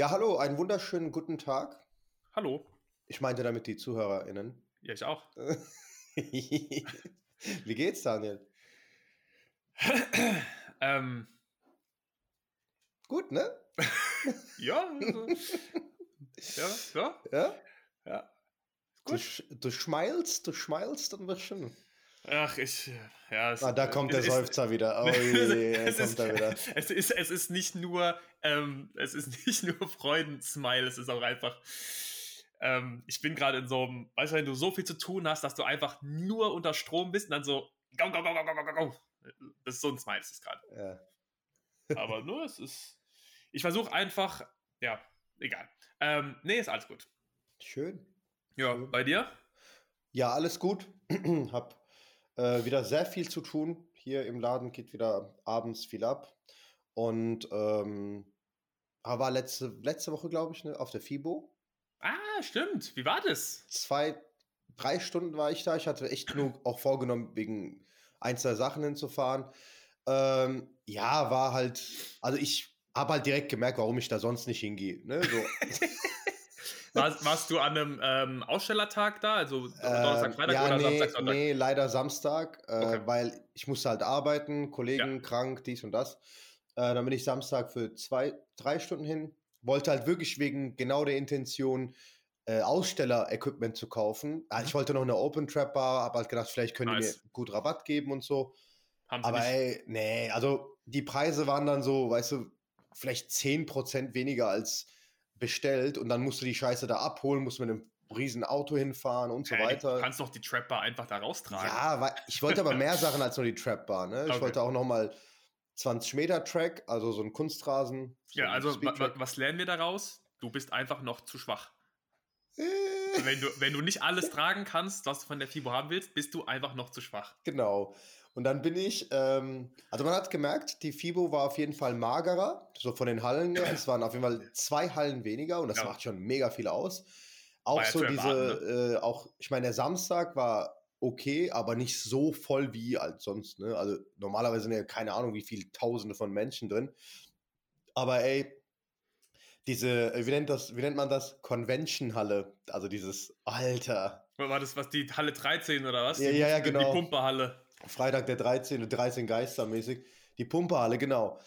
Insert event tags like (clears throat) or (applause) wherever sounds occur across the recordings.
Ja, hallo, einen wunderschönen guten Tag. Hallo. Ich meinte damit die ZuhörerInnen. Ja, ich auch. (laughs) Wie geht's, Daniel? (clears throat) ähm, Gut, ne? (laughs) ja, also, ja, ja, Ja? ja. Du, sch du schmeilst, du schmeilst ein bisschen. Ach, ich. Ja, es, ah, da kommt der Seufzer wieder. (laughs) Oh, je, es, kommt ist, da wieder. Es ist, nicht nur, ähm, (laughs) nur Freudensmile, es ist auch einfach. Ähm, ich bin gerade in so einem, weißt du, wenn du so viel zu tun hast, dass du einfach nur unter Strom bist und dann so, go, go, go, go, go, go, go. Das ist so ein Smile, ist es gerade. Ja. Aber (laughs) nur, es ist. Ich versuche einfach, ja, egal. Ähm, nee, ist alles gut. Schön. Ja, Schön. bei dir? Ja, alles gut. (clears throat) Hab äh, wieder sehr viel zu tun. Hier im Laden geht wieder abends viel ab. Und ähm, war letzte, letzte Woche, glaube ich, ne, auf der FIBO. Ah, stimmt. Wie war das? Zwei, drei Stunden war ich da. Ich hatte echt nur auch vorgenommen, wegen ein, zwei Sachen hinzufahren. Ähm, ja, war halt, also ich habe halt direkt gemerkt, warum ich da sonst nicht hingehe. Ne? So, (laughs) Warst, warst du an einem ähm, Ausstellertag da? Also Donnerstag, Ähm, Freitag ja, oder nee, Samstag, Sonntag? Nee, leider Samstag, äh, Okay. weil ich musste halt arbeiten, Kollegen Ja. krank, dies und das. Äh, dann bin ich Samstag für zwei, drei Stunden hin. Wollte halt wirklich wegen genau der Intention, äh, Aussteller-Equipment zu kaufen. Ah, Ich wollte noch eine Open Trap Bar, hab halt gedacht, vielleicht können die Mhm. Nice. mir gut Rabatt geben und so. Haben sie Aber nicht. ey, nee, also die Preise waren dann so, weißt du, vielleicht 10% weniger als bestellt und dann musst du die Scheiße da abholen, musst mit einem riesen Auto hinfahren und so Hey, weiter. Du kannst doch die Trapper einfach da raustragen. Ja, weil ich wollte aber mehr Sachen als nur die Trap Bar. Ne? Ich Okay. wollte auch noch mal 20 Meter Track, also so ein Kunstrasen. So Ja, also wa was lernen wir daraus? Du bist einfach noch zu schwach. Äh, Wenn du, wenn du nicht alles tragen kannst, was du von der FIBO haben willst, bist du einfach noch zu schwach. genau. Und dann bin ich, ähm, also man hat gemerkt, die FIBO war auf jeden Fall magerer, so von den Hallen her. Es waren auf jeden Fall zwei Hallen weniger und das Ja. macht schon mega viel aus. Auch ja so diese, erwarten, äh, auch, ich meine, der Samstag war okay, aber nicht so voll wie als sonst. Ne? Also normalerweise sind ja keine Ahnung, wie viele Tausende von Menschen drin. Aber ey, diese, äh, wie nennt das, wie nennt man das? Convention-Halle. Also dieses Alter. War das was die Halle 13 oder was? Ja, Die- ja, ja, genau. Die Pumpehalle. Freitag der 13. 13 Geistermäßig. Die Pumperhalle, genau.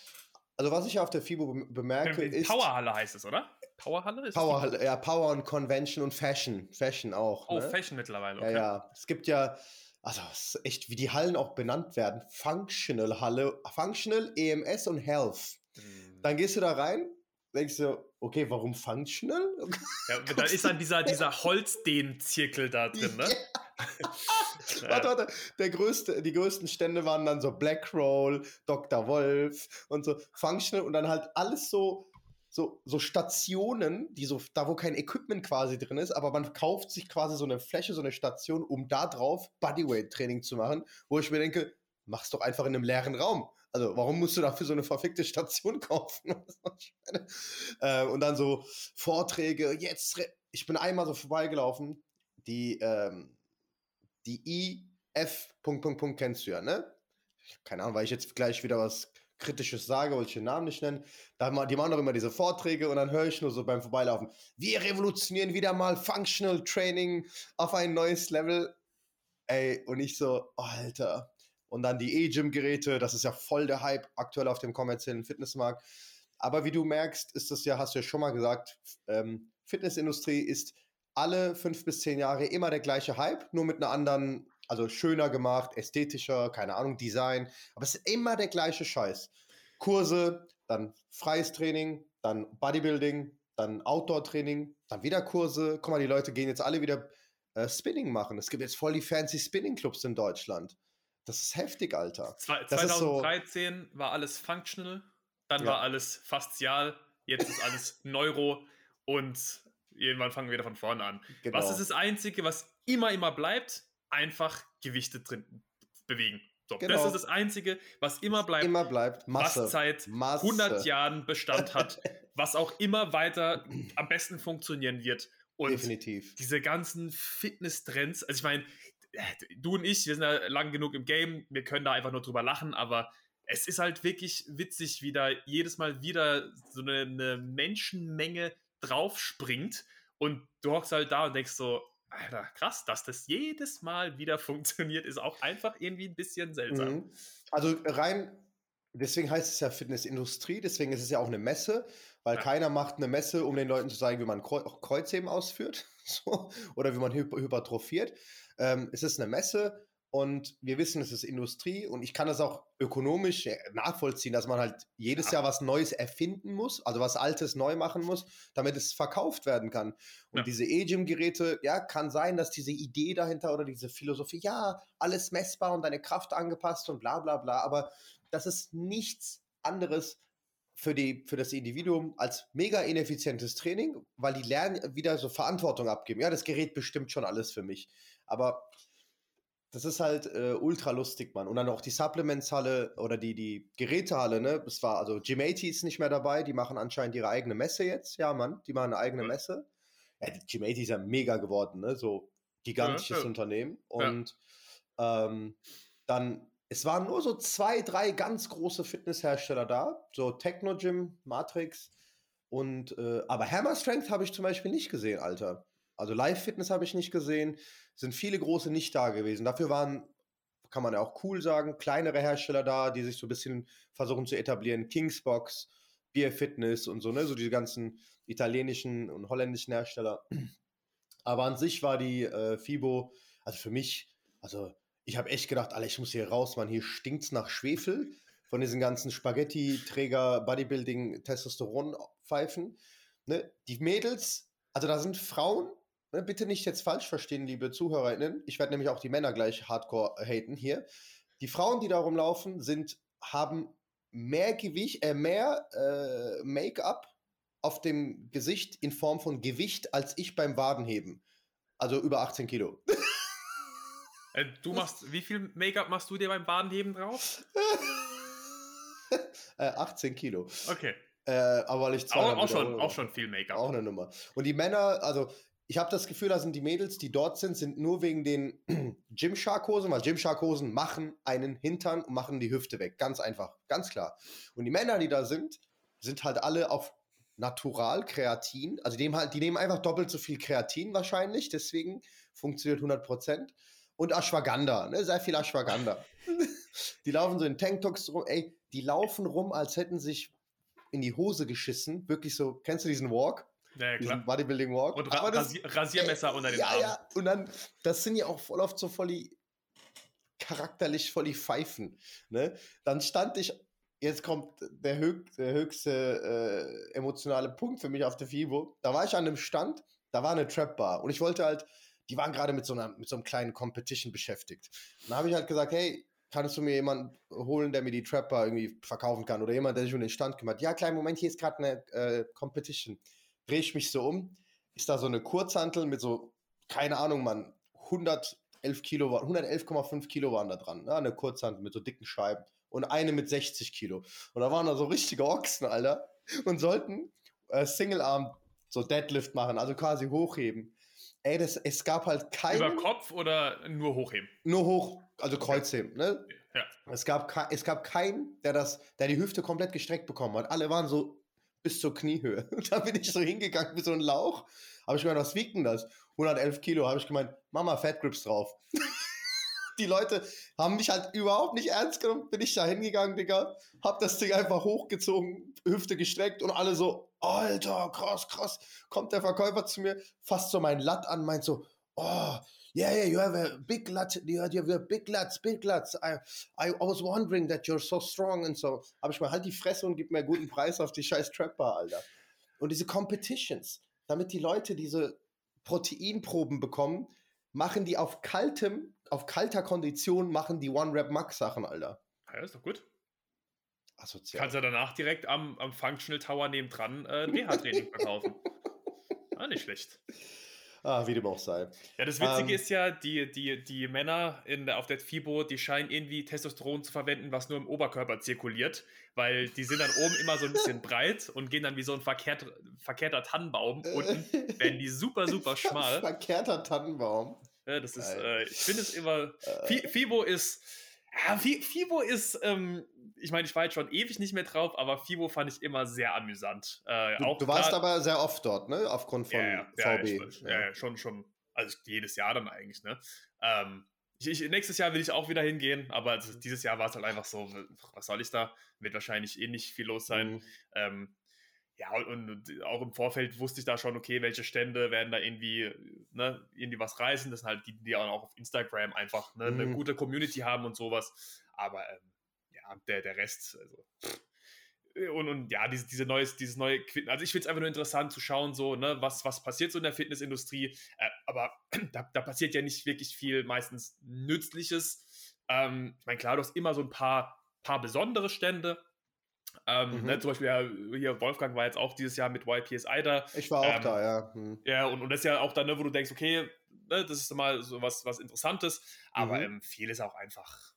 Also was ich auf der FIBO be- bemerke, ist Powerhalle heißt es, oder? Powerhalle ist Powerhalle, ja, Power und Convention und Fashion. Fashion auch. Oh, ne? Fashion mittlerweile. Ja, Okay. ja. Es gibt ja, also es ist echt, wie die Hallen auch benannt werden. Functional Halle, Functional, EMS und Health. Hm. Dann gehst du da rein, denkst du, okay, warum Functional? Ja, da ist dann dieser, dieser Holzdehn-Zirkel da drin, ne? (laughs) (laughs) Warte, warte. Der größte, die größten Stände waren dann so Blackroll, Dr. Wolf und so Functional und dann halt alles so, so, so Stationen, die so, da wo kein Equipment quasi drin ist, aber man kauft sich quasi so eine Fläche, so eine Station, um da drauf Bodyweight-Training zu machen, wo ich mir denke, mach's doch einfach in einem leeren Raum. Also, warum musst du dafür so eine verfickte Station (laughs) kaufen? äh, und dann so Vorträge, jetzt, ich bin einmal so vorbeigelaufen, die, ähm, die IF, Punkt, Punkt, Punkt kennst du ja, ne? Keine Ahnung, weil ich jetzt gleich wieder was Kritisches sage, wollte ich den Namen nicht nennen. Da, die machen doch immer diese Vorträge und dann höre ich nur so beim Vorbeilaufen, wir revolutionieren wieder mal Functional Training auf ein neues Level. Ey, und ich so, Alter. Und dann die E-Gym-Geräte, das ist ja voll der Hype aktuell auf dem kommerziellen Fitnessmarkt. Aber wie du merkst, ist das ja, hast du ja schon mal gesagt, ähm, Fitnessindustrie ist alle fünf bis zehn Jahre immer der gleiche Hype, nur mit einer anderen, also schöner gemacht, ästhetischer, keine Ahnung, Design. Aber es ist immer der gleiche Scheiß. Kurse, dann freies Training, dann Bodybuilding, dann Outdoor-Training, dann wieder Kurse. Guck mal, die Leute gehen jetzt alle wieder äh, Spinning machen. Es gibt jetzt voll die fancy Spinning-Clubs in Deutschland. Das ist heftig, Alter. Zwei- Das ist so- 2013 war alles functional, dann Ja. war alles faszial, jetzt ist alles (laughs) Neuro und irgendwann fangen wir wieder von vorne an. Genau. Was ist das Einzige, was immer, immer bleibt? Einfach Gewichte drin bewegen. So, Genau. Das ist das Einzige, was immer bleibt, Immer bleibt Masse. was seit Masse. 100 Jahren Bestand hat, (laughs) was auch immer weiter am besten funktionieren wird. Und Definitiv. diese ganzen Fitness-Trends, also ich meine, du und ich, wir sind ja lang genug im Game, wir können da einfach nur drüber lachen, aber es ist halt wirklich witzig, wie da jedes Mal wieder so eine, eine Menschenmenge draufspringt und du hockst halt da und denkst so, Alter, krass, dass das jedes Mal wieder (laughs) funktioniert, ist auch einfach irgendwie ein bisschen seltsam. Mhm. Also rein, deswegen heißt es ja Fitnessindustrie, deswegen ist es ja auch eine Messe, weil ja. keiner macht eine Messe, um den Leuten zu zeigen, wie man Kreuzheben ausführt (laughs) so, oder wie man hypertrophiert. Ähm, es ist eine Messe und wir wissen, es ist Industrie und ich kann das auch ökonomisch äh, nachvollziehen, dass man halt jedes ja. Jahr was Neues erfinden muss, also was Altes neu machen muss, damit es verkauft werden kann. Und ja. diese E-Gym-Geräte, ja, kann sein, dass diese Idee dahinter oder diese Philosophie, ja, alles messbar und deine Kraft angepasst und bla bla bla, aber das ist nichts anderes für, die, für das Individuum als mega ineffizientes Training, weil die lernen wieder so Verantwortung abgeben. Ja, das Gerät bestimmt schon alles für mich. Aber das ist halt äh, ultra lustig, Mann. Und dann auch die Supplements-Halle oder die, die Gerätehalle, ne? Das war, also G80 ist nicht mehr dabei, die machen anscheinend ihre eigene Messe jetzt. Ja, Mann, die machen eine eigene Messe. Ja, G80 ist ja mega geworden, ne? So gigantisches ja, ja. Unternehmen. Und ja. ähm, dann, es waren nur so zwei, drei ganz große Fitnesshersteller da. So Technogym, Matrix und, äh, aber Hammer Strength habe ich zum Beispiel nicht gesehen, Alter. Also Live-Fitness habe ich nicht gesehen sind viele große nicht da gewesen. Dafür waren, kann man ja auch cool sagen, kleinere Hersteller da, die sich so ein bisschen versuchen zu etablieren. Kingsbox, Beer Fitness und so, ne, so diese ganzen italienischen und holländischen Hersteller. Aber an sich war die äh, FIBO, also für mich, also ich habe echt gedacht, Alter, ich muss hier raus, man, hier stinkt's nach Schwefel von diesen ganzen Spaghetti-Träger, Bodybuilding, Testosteron-Pfeifen. Ne? Die Mädels, also da sind Frauen, bitte nicht jetzt falsch verstehen, liebe ZuhörerInnen. Ich werde nämlich auch die Männer gleich hardcore haten hier. Die Frauen, die da rumlaufen, sind, haben mehr Gewicht, äh, mehr äh, Make-up auf dem Gesicht in Form von Gewicht als ich beim Wadenheben. Also über 18 Kilo. Äh, du machst, wie viel Make-up machst du dir beim Wadenheben drauf? (laughs) äh, 18 Kilo. Okay. Äh, aber weil ich zwei auch, auch schon, auch schon viel Make-up. Auch eine Nummer. Und die Männer, also ich habe das Gefühl, da sind die Mädels, die dort sind, sind nur wegen den (clears throat) Gymshark-Hosen, weil Gymshark-Hosen machen einen Hintern und machen die Hüfte weg. Ganz einfach, ganz klar. Und die Männer, die da sind, sind halt alle auf Natural Kreatin. Also die nehmen, halt, die nehmen einfach doppelt so viel Kreatin wahrscheinlich, deswegen funktioniert 100%. Und Ashwagandha, ne? sehr viel Ashwagandha. (laughs) die laufen so in Tanktops rum, ey, die laufen rum, als hätten sich in die Hose geschissen. Wirklich so, kennst du diesen Walk? Ja, klar. Bodybuilding Walk. Und Ra das, Rasiermesser ey, unter den ja, Armen. Ja, und dann, das sind ja auch voll oft so voll die charakterlich voll die Pfeifen. Ne? Dann stand ich, jetzt kommt der, höch, der höchste äh, emotionale Punkt für mich auf der FIBO. Da war ich an einem Stand, da war eine Trap Bar und ich wollte halt, die waren gerade mit so mit so einem kleinen Competition beschäftigt. Und da habe ich halt gesagt, hey, kannst du mir jemanden holen, der mir die Trapper irgendwie verkaufen kann oder jemand, der sich um den Stand kümmert? Ja, kleinen Moment, hier ist gerade eine äh, Competition drehe ich mich so um, ist da so eine Kurzhantel mit so, keine Ahnung, Mann, 111 Kilo, 111,5 Kilo waren da dran, ne? eine Kurzhantel mit so dicken Scheiben und eine mit 60 Kilo. Und da waren da so richtige Ochsen, Alter, und sollten äh, Single-Arm so Deadlift machen, also quasi hochheben. Ey, das, es gab halt keinen. Über Kopf oder nur hochheben? Nur hoch, also Kreuzheben, ne? Ja. Es gab, es gab keinen, der das, der die Hüfte komplett gestreckt bekommen hat. Alle waren so bis zur Kniehöhe. (laughs) Und da bin ich so hingegangen wie so ein Lauch. Habe ich gemeint, was wiegt denn das? 111 Kilo. Habe ich gemeint, Mama, Fat Grips drauf. (laughs) die Leute haben mich halt überhaupt nicht ernst genommen. Bin ich da hingegangen, Digga. Hab das Ding einfach hochgezogen, Hüfte gestreckt und alle so, Alter, krass, krass. Kommt der Verkäufer zu mir, fasst so mein Latt an, meint so, oh, yeah, yeah, you have a big lat, you have a big lats, big lats. I, I, I was wondering that you're so strong and so. Habe ich mal halt die Fresse und gib mir einen guten Preis auf die scheiß Trapper, Alter. Und diese Competitions, damit die Leute diese Proteinproben bekommen, machen die auf kaltem, auf kalter Kondition, machen die One-Rap-Max-Sachen, Alter. Ja, ist doch gut. Asozial. Kannst du danach direkt am, am Functional Tower nebendran äh, DH-Training verkaufen. (laughs) ah, nicht schlecht. Ah, wie dem auch sei. Ja, das Witzige ähm, ist ja, die, die, die Männer in auf der FIBO, die scheinen irgendwie Testosteron zu verwenden, was nur im Oberkörper zirkuliert, weil die sind dann oben immer so ein bisschen (laughs) breit und gehen dann wie so ein verkehrt, verkehrter Tannenbaum. Unten werden die super, super (laughs) schmal. Verkehrter Tannenbaum. Ja, das ist, äh, ich finde es immer. Äh, FIBO ist Ja, FIBO ist, ähm, ich meine, ich war jetzt schon ewig nicht mehr drauf, aber FIBO fand ich immer sehr amüsant. Äh, du, du warst aber sehr oft dort, ne? Aufgrund von ja, ja, VB. Ja, ja, ja, schon, schon. Also jedes Jahr dann eigentlich, ne? Ähm, ich, ich, nächstes Jahr will ich auch wieder hingehen, aber also dieses Jahr war es halt einfach so, was soll ich da? Wird wahrscheinlich eh nicht viel los sein. Mhm. Ähm, ja, und, und, auch im Vorfeld wusste ich da schon, okay, welche Stände werden da irgendwie, ne, irgendwie was reißen. Das sind halt die, die auch auf Instagram einfach ne, mhm. eine gute Community haben und sowas. Aber ähm, ja, der, der Rest, also. Und, und ja, diese, diese neues, dieses neue also ich finde es einfach nur interessant zu schauen, so, ne, was, was passiert so in der Fitnessindustrie. Äh, aber (clears throat) da, da passiert ja nicht wirklich viel, meistens Nützliches. Ähm, ich meine, klar, du hast immer so ein paar, paar besondere Stände, ähm, mhm. ne, zum Beispiel ja, hier Wolfgang war jetzt auch dieses Jahr mit YPSI da. Ich war auch ähm, da, ja. Mhm. Ja, und, und das ist ja auch dann, ne, wo du denkst, okay, ne, das ist mal so was, was Interessantes, aber mhm. ähm, viel ist auch einfach.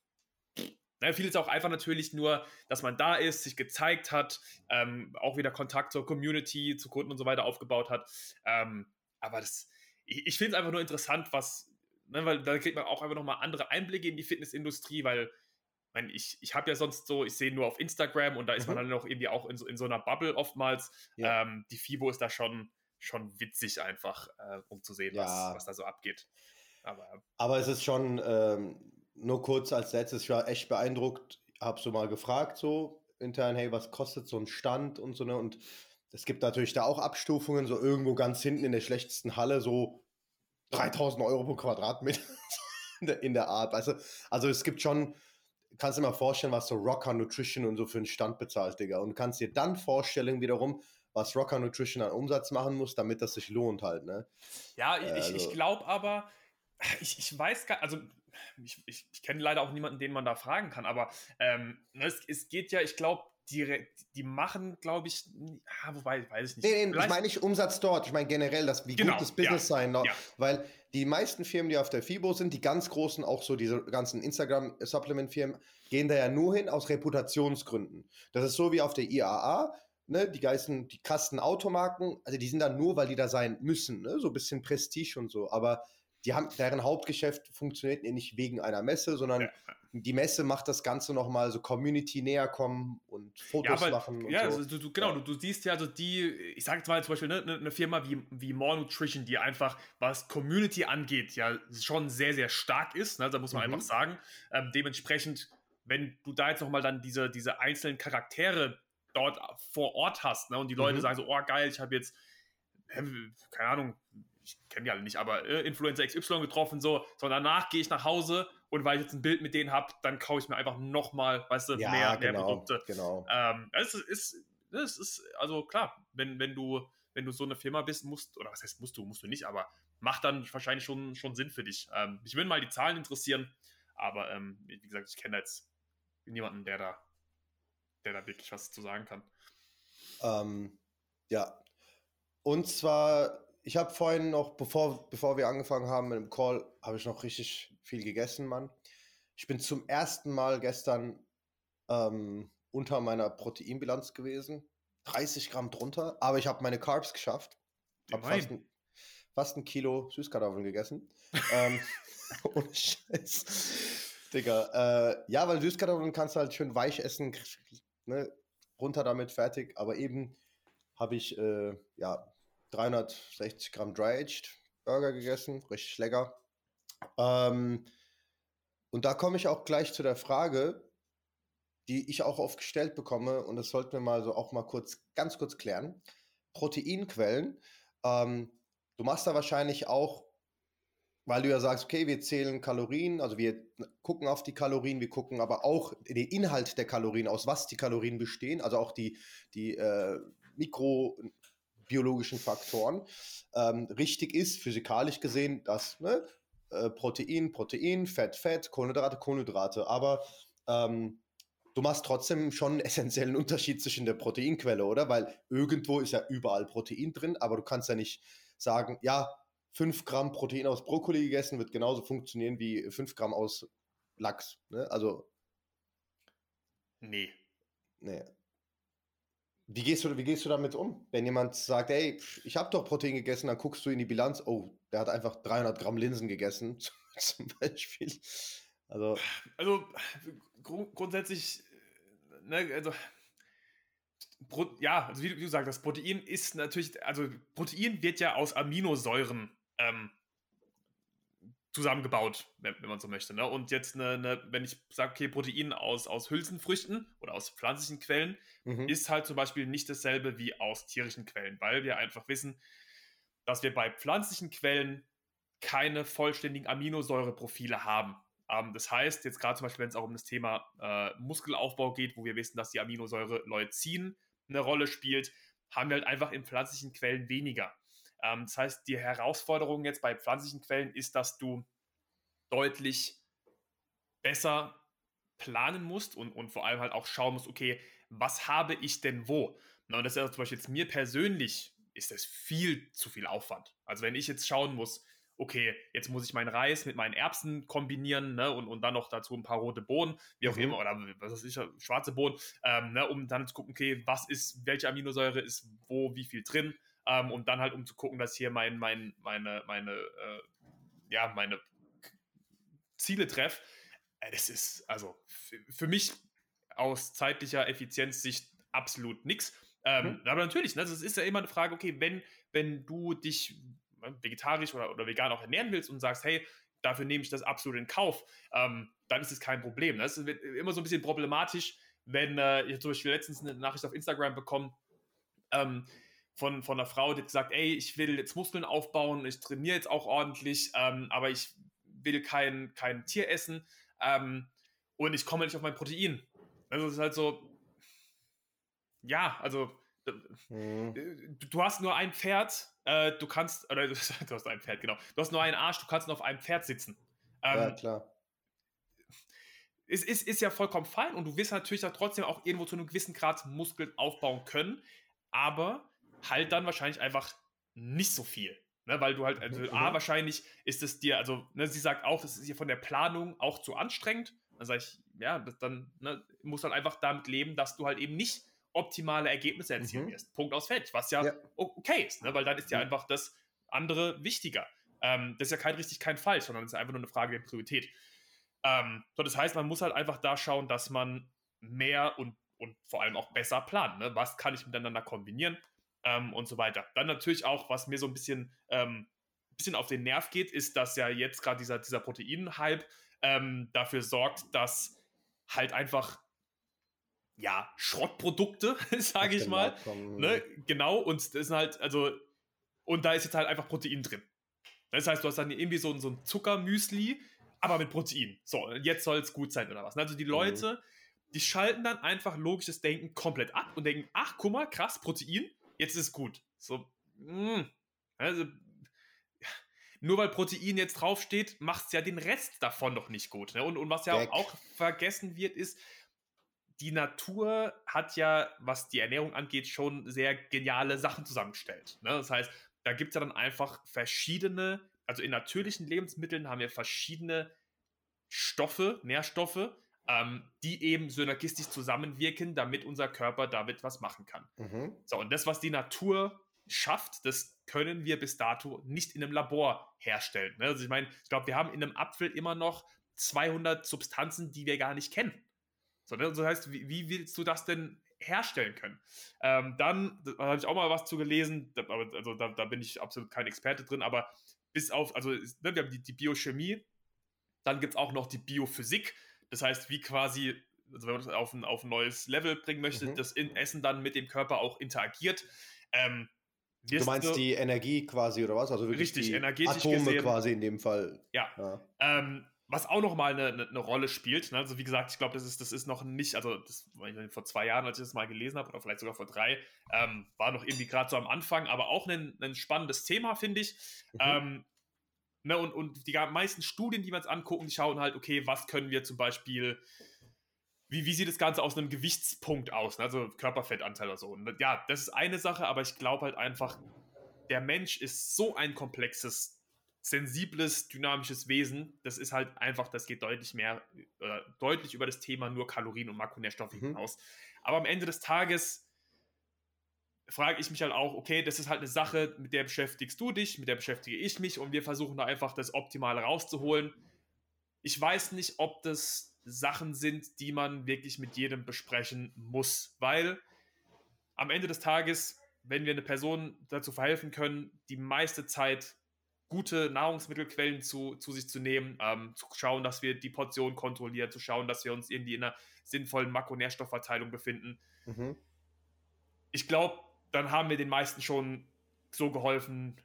Ne, viel ist auch einfach natürlich nur, dass man da ist, sich gezeigt hat, ähm, auch wieder Kontakt zur Community, zu Kunden und so weiter aufgebaut hat. Ähm, aber das, ich, ich finde es einfach nur interessant, was, ne, weil da kriegt man auch einfach nochmal andere Einblicke in die Fitnessindustrie, weil meine, ich, ich habe ja sonst so, ich sehe nur auf Instagram und da ist mhm. man dann noch irgendwie auch in so, in so einer Bubble oftmals. Ja. Ähm, die FIBO ist da schon, schon witzig einfach, äh, um zu sehen, ja. was, was da so abgeht. Aber, Aber es ist schon, ähm, nur kurz als letztes, ich war echt beeindruckt, habe so mal gefragt, so intern, hey, was kostet so ein Stand und so, ne? Und es gibt natürlich da auch Abstufungen, so irgendwo ganz hinten in der schlechtesten Halle, so 3000 Euro pro Quadratmeter (laughs) in, der, Art. Also, also es gibt schon kannst dir mal vorstellen, was so Rocker Nutrition und so für einen Stand bezahlt, Digga. Und kannst dir dann vorstellen, wiederum, was Rocker Nutrition an Umsatz machen muss, damit das sich lohnt halt, ne? Ja, ich, also. ich glaube aber, ich, ich weiß gar also ich, ich, ich kenne leider auch niemanden, den man da fragen kann, aber ähm, ne, es, es geht ja, ich glaube, die, die machen, glaube ich, ah, wobei, weiß ich nicht. Nee, nee ich meine nicht Umsatz dort, ich meine generell, das, wie genau, gut das Business ja, sein ja. weil die meisten Firmen, die auf der FIBO sind, die ganz großen, auch so diese ganzen Instagram-Supplement-Firmen, gehen da ja nur hin aus Reputationsgründen. Das ist so wie auf der IAA, ne, die geisten, die krassen Automarken, also die sind da nur, weil die da sein müssen, ne, so ein bisschen Prestige und so, aber die haben, deren Hauptgeschäft funktioniert nicht wegen einer Messe, sondern ja. Die Messe macht das Ganze nochmal so Community näher kommen und Fotos ja, aber, machen. Und ja, so. also du, genau. Du, du, siehst ja, also die, ich sage jetzt mal zum Beispiel, ne, eine ne Firma wie, wie More Nutrition, die einfach, was Community angeht, ja schon sehr, sehr stark ist, ne, da muss man mhm. einfach sagen. Ähm, dementsprechend, wenn du da jetzt nochmal dann diese, diese einzelnen Charaktere dort vor Ort hast, ne, und die Leute mhm. sagen so, oh geil, ich habe jetzt, keine Ahnung, ich kenne die alle nicht, aber äh, Influencer XY getroffen, so, so danach gehe ich nach Hause und weil ich jetzt ein Bild mit denen habe, dann kaufe ich mir einfach nochmal, weißt du, ja, mehr, genau, mehr Produkte. Genau. Ähm, es ist, es ist, also klar, wenn, wenn du, wenn du so eine Firma bist, musst, oder was heißt musst du, musst du nicht, aber macht dann wahrscheinlich schon, schon Sinn für dich. Ähm, mich würden mal die Zahlen interessieren, aber ähm, wie gesagt, ich kenne jetzt niemanden, der da, der da wirklich was zu sagen kann. Ähm, ja. Und zwar ich habe vorhin noch, bevor, bevor wir angefangen haben mit dem Call, habe ich noch richtig viel gegessen, Mann. Ich bin zum ersten Mal gestern ähm, unter meiner Proteinbilanz gewesen. 30 Gramm drunter, aber ich habe meine Carbs geschafft. Habe fast, ein, fast ein Kilo Süßkartoffeln gegessen. ähm, (laughs) ohne Scheiß. Digga, äh, ja, weil Süßkartoffeln kannst du halt schön weich essen, ne? runter damit, fertig. Aber eben habe ich, äh, ja, 360 Gramm Dry-Aged Burger gegessen, richtig lecker. Ähm, und da komme ich auch gleich zu der Frage, die ich auch oft gestellt bekomme, und das sollten wir mal so auch mal kurz, ganz kurz klären. Proteinquellen. Ähm, du machst da wahrscheinlich auch, weil du ja sagst, okay, wir zählen Kalorien, also wir gucken auf die Kalorien, wir gucken aber auch den Inhalt der Kalorien, aus was die Kalorien bestehen, also auch die, die äh, Mikro, biologischen Faktoren. Ähm, richtig ist, physikalisch gesehen, dass ne, äh, Protein, Protein, Fett, Fett, Kohlenhydrate, Kohlenhydrate. Aber ähm, du machst trotzdem schon einen (laughs) essentiellen Unterschied zwischen der Proteinquelle, oder? Weil irgendwo ist ja überall Protein drin, aber du kannst ja nicht sagen, ja, 5 Gramm Protein aus Brokkoli gegessen wird genauso funktionieren wie 5 Gramm aus Lachs. Ne? Also. Nee. Nee. Wie gehst, du, wie gehst du damit um? Wenn jemand sagt, ey, ich habe doch Protein gegessen, dann guckst du in die Bilanz, oh, der hat einfach 300 Gramm Linsen gegessen, (laughs) zum Beispiel. Also, also gru grundsätzlich, ne, also ja, also wie, wie, du sagst, das Protein ist natürlich, also Protein wird ja aus Aminosäuren ähm, zusammengebaut, wenn, wenn, man so möchte. Ne? Und jetzt, eine, eine, wenn ich sage, okay, Protein aus, aus Hülsenfrüchten oder aus pflanzlichen Quellen, mhm. ist halt zum Beispiel nicht dasselbe wie aus tierischen Quellen, weil wir einfach wissen, dass wir bei pflanzlichen Quellen keine vollständigen Aminosäureprofile haben. Ähm, das heißt, jetzt gerade zum Beispiel, wenn es auch um das Thema äh, Muskelaufbau geht, wo wir wissen, dass die Aminosäure Leucin eine Rolle spielt, haben wir halt einfach in pflanzlichen Quellen weniger. Ähm, das heißt, die Herausforderung jetzt bei pflanzlichen Quellen ist, dass du deutlich besser planen musst und, und vor allem halt auch schauen musst, okay, was habe ich denn wo? Na, und das ist ja zum Beispiel jetzt mir persönlich, ist das viel zu viel Aufwand. Also wenn ich jetzt schauen muss, okay, jetzt muss ich meinen Reis mit meinen Erbsen kombinieren ne, und, und dann noch dazu ein paar rote Bohnen, wie auch mhm. immer, oder was weiß ich, schwarze Bohnen, ähm, ne, um dann zu gucken, okay, was ist, welche Aminosäure ist wo, wie viel drin, ähm, und dann halt um zu gucken, dass hier mein, mein, meine, meine, äh, ja, meine Ziele treffe. Äh, das ist also für mich aus zeitlicher Effizienzsicht absolut nichts. Ähm, mhm. Aber natürlich, ne, das ist ja immer eine Frage, okay, wenn, wenn du dich vegetarisch oder, oder vegan auch ernähren willst und sagst, hey, dafür nehme ich das absolut in Kauf, ähm, dann ist es kein Problem. Das ist immer so ein bisschen problematisch, wenn äh, ich zum Beispiel letztens eine Nachricht auf Instagram bekommen, ähm, von, von einer Frau, die hat gesagt, ey, ich will jetzt Muskeln aufbauen, ich trainiere jetzt auch ordentlich, ähm, aber ich will kein, kein Tier essen ähm, und ich komme nicht auf mein Protein. Also es ist halt so, ja, also mhm. du, du, hast nur ein Pferd, äh, du kannst, oder (laughs) du hast ein Pferd, genau, du hast nur einen Arsch, du kannst nur auf einem Pferd sitzen. Ähm, ja, klar. Es ist, ist ja vollkommen fein und du wirst natürlich auch trotzdem auch irgendwo zu einem gewissen Grad Muskeln aufbauen können, aber halt dann wahrscheinlich einfach nicht so viel. Ne, weil du halt, also mhm. A, wahrscheinlich ist es dir, also ne, sie sagt auch, es ist ihr von der Planung auch zu anstrengend. Dann sage ich, ja, das dann ne, muss dann einfach damit leben, dass du halt eben nicht optimale Ergebnisse erzielen mhm. wirst. Punkt aus Feld. Was ja, ja. okay ist, ne, weil dann ist ja mhm. einfach das andere wichtiger. Ähm, das ist ja kein richtig, kein falsch, sondern es ist einfach nur eine Frage der Priorität. Ähm, so, das heißt, man muss halt einfach da schauen, dass man mehr und, und vor allem auch besser plant. Ne? Was kann ich miteinander kombinieren? Ähm, und so weiter. Dann natürlich auch, was mir so ein bisschen, ähm, bisschen auf den Nerv geht, ist, dass ja jetzt gerade dieser, dieser Protein-Hype ähm, dafür sorgt, dass halt einfach ja, Schrottprodukte, (laughs) sage ich mal. Ne? Genau, und das ist halt, also, und da ist jetzt halt einfach Protein drin. Das heißt, du hast dann irgendwie so, so ein Zuckermüsli, aber mit Protein. So, jetzt soll es gut sein oder was. Also die mhm. Leute, mhm. die schalten dann einfach logisches Denken komplett ab und denken, ach, guck mal, krass, Protein, jetzt ist gut. So, mh. Hm. also, nur weil Protein jetzt draufsteht, macht es ja den Rest davon noch nicht gut. Ne? Und, und was ja auch, auch vergessen wird, ist, die Natur hat ja, was die Ernährung angeht, schon sehr geniale Sachen zusammengestellt. Ne? Das heißt, da gibt es ja dann einfach verschiedene, also in natürlichen Lebensmitteln haben wir verschiedene Stoffe, Nährstoffe, ähm, die eben synergistisch zusammenwirken, damit unser Körper damit was machen kann. Mhm. So, und das, was die Natur schafft, das können wir bis dato nicht in einem Labor herstellen. Ne? Also ich meine, ich glaube, wir haben in einem Apfel immer noch 200 Substanzen, die wir gar nicht kennen. So, ne? das heißt, wie, wie, willst du das denn herstellen können? Ähm, dann, da habe ich auch mal was zu gelesen, da, also da, da, bin ich absolut kein Experte drin, aber bis auf, also ne, wir haben die, die Biochemie, dann gibt es auch noch die Biophysik, das heißt, wie quasi, also wenn man das auf ein, auf ein neues Level bringen möchte, mhm. das Essen dann mit dem Körper auch interagiert. Ähm, du meinst du, die Energie quasi oder was? Also richtig, energetisch Atome gesehen, quasi in dem Fall. Ja. ja. Ähm, was auch nochmal eine, eine, eine Rolle spielt. Ne? Also wie gesagt, ich glaube, das ist, das ist noch nicht, also das, vor zwei Jahren, als ich das mal gelesen habe, oder vielleicht sogar vor drei, ähm, war noch irgendwie gerade so am Anfang, aber auch ein, ein spannendes Thema, finde ich. Mhm. Ähm, Ne, und, und die meisten Studien, die wir uns angucken, die schauen halt, okay, was können wir zum Beispiel, wie, wie sieht das Ganze aus einem Gewichtspunkt aus, ne? also Körperfettanteil oder so. Und ja, das ist eine Sache, aber ich glaube halt einfach, der Mensch ist so ein komplexes, sensibles, dynamisches Wesen. Das ist halt einfach, das geht deutlich mehr, äh, deutlich über das Thema nur Kalorien und Makronährstoffe mhm. hinaus. Aber am Ende des Tages frage ich mich halt auch, okay, das ist halt eine Sache, mit der beschäftigst du dich, mit der beschäftige ich mich und wir versuchen da einfach das Optimale rauszuholen. ich weiß nicht, ob das Sachen sind, die man wirklich mit jedem besprechen muss, weil am Ende des Tages, wenn wir eine Person dazu verhelfen können, die meiste Zeit gute Nahrungsmittelquellen zu, zu sich zu nehmen, ähm, zu schauen, dass wir die Portion kontrollieren, zu schauen, dass wir uns irgendwie in einer sinnvollen Makronährstoffverteilung befinden. Mhm. Ich glaube, dann haben wir den meisten schon so geholfen,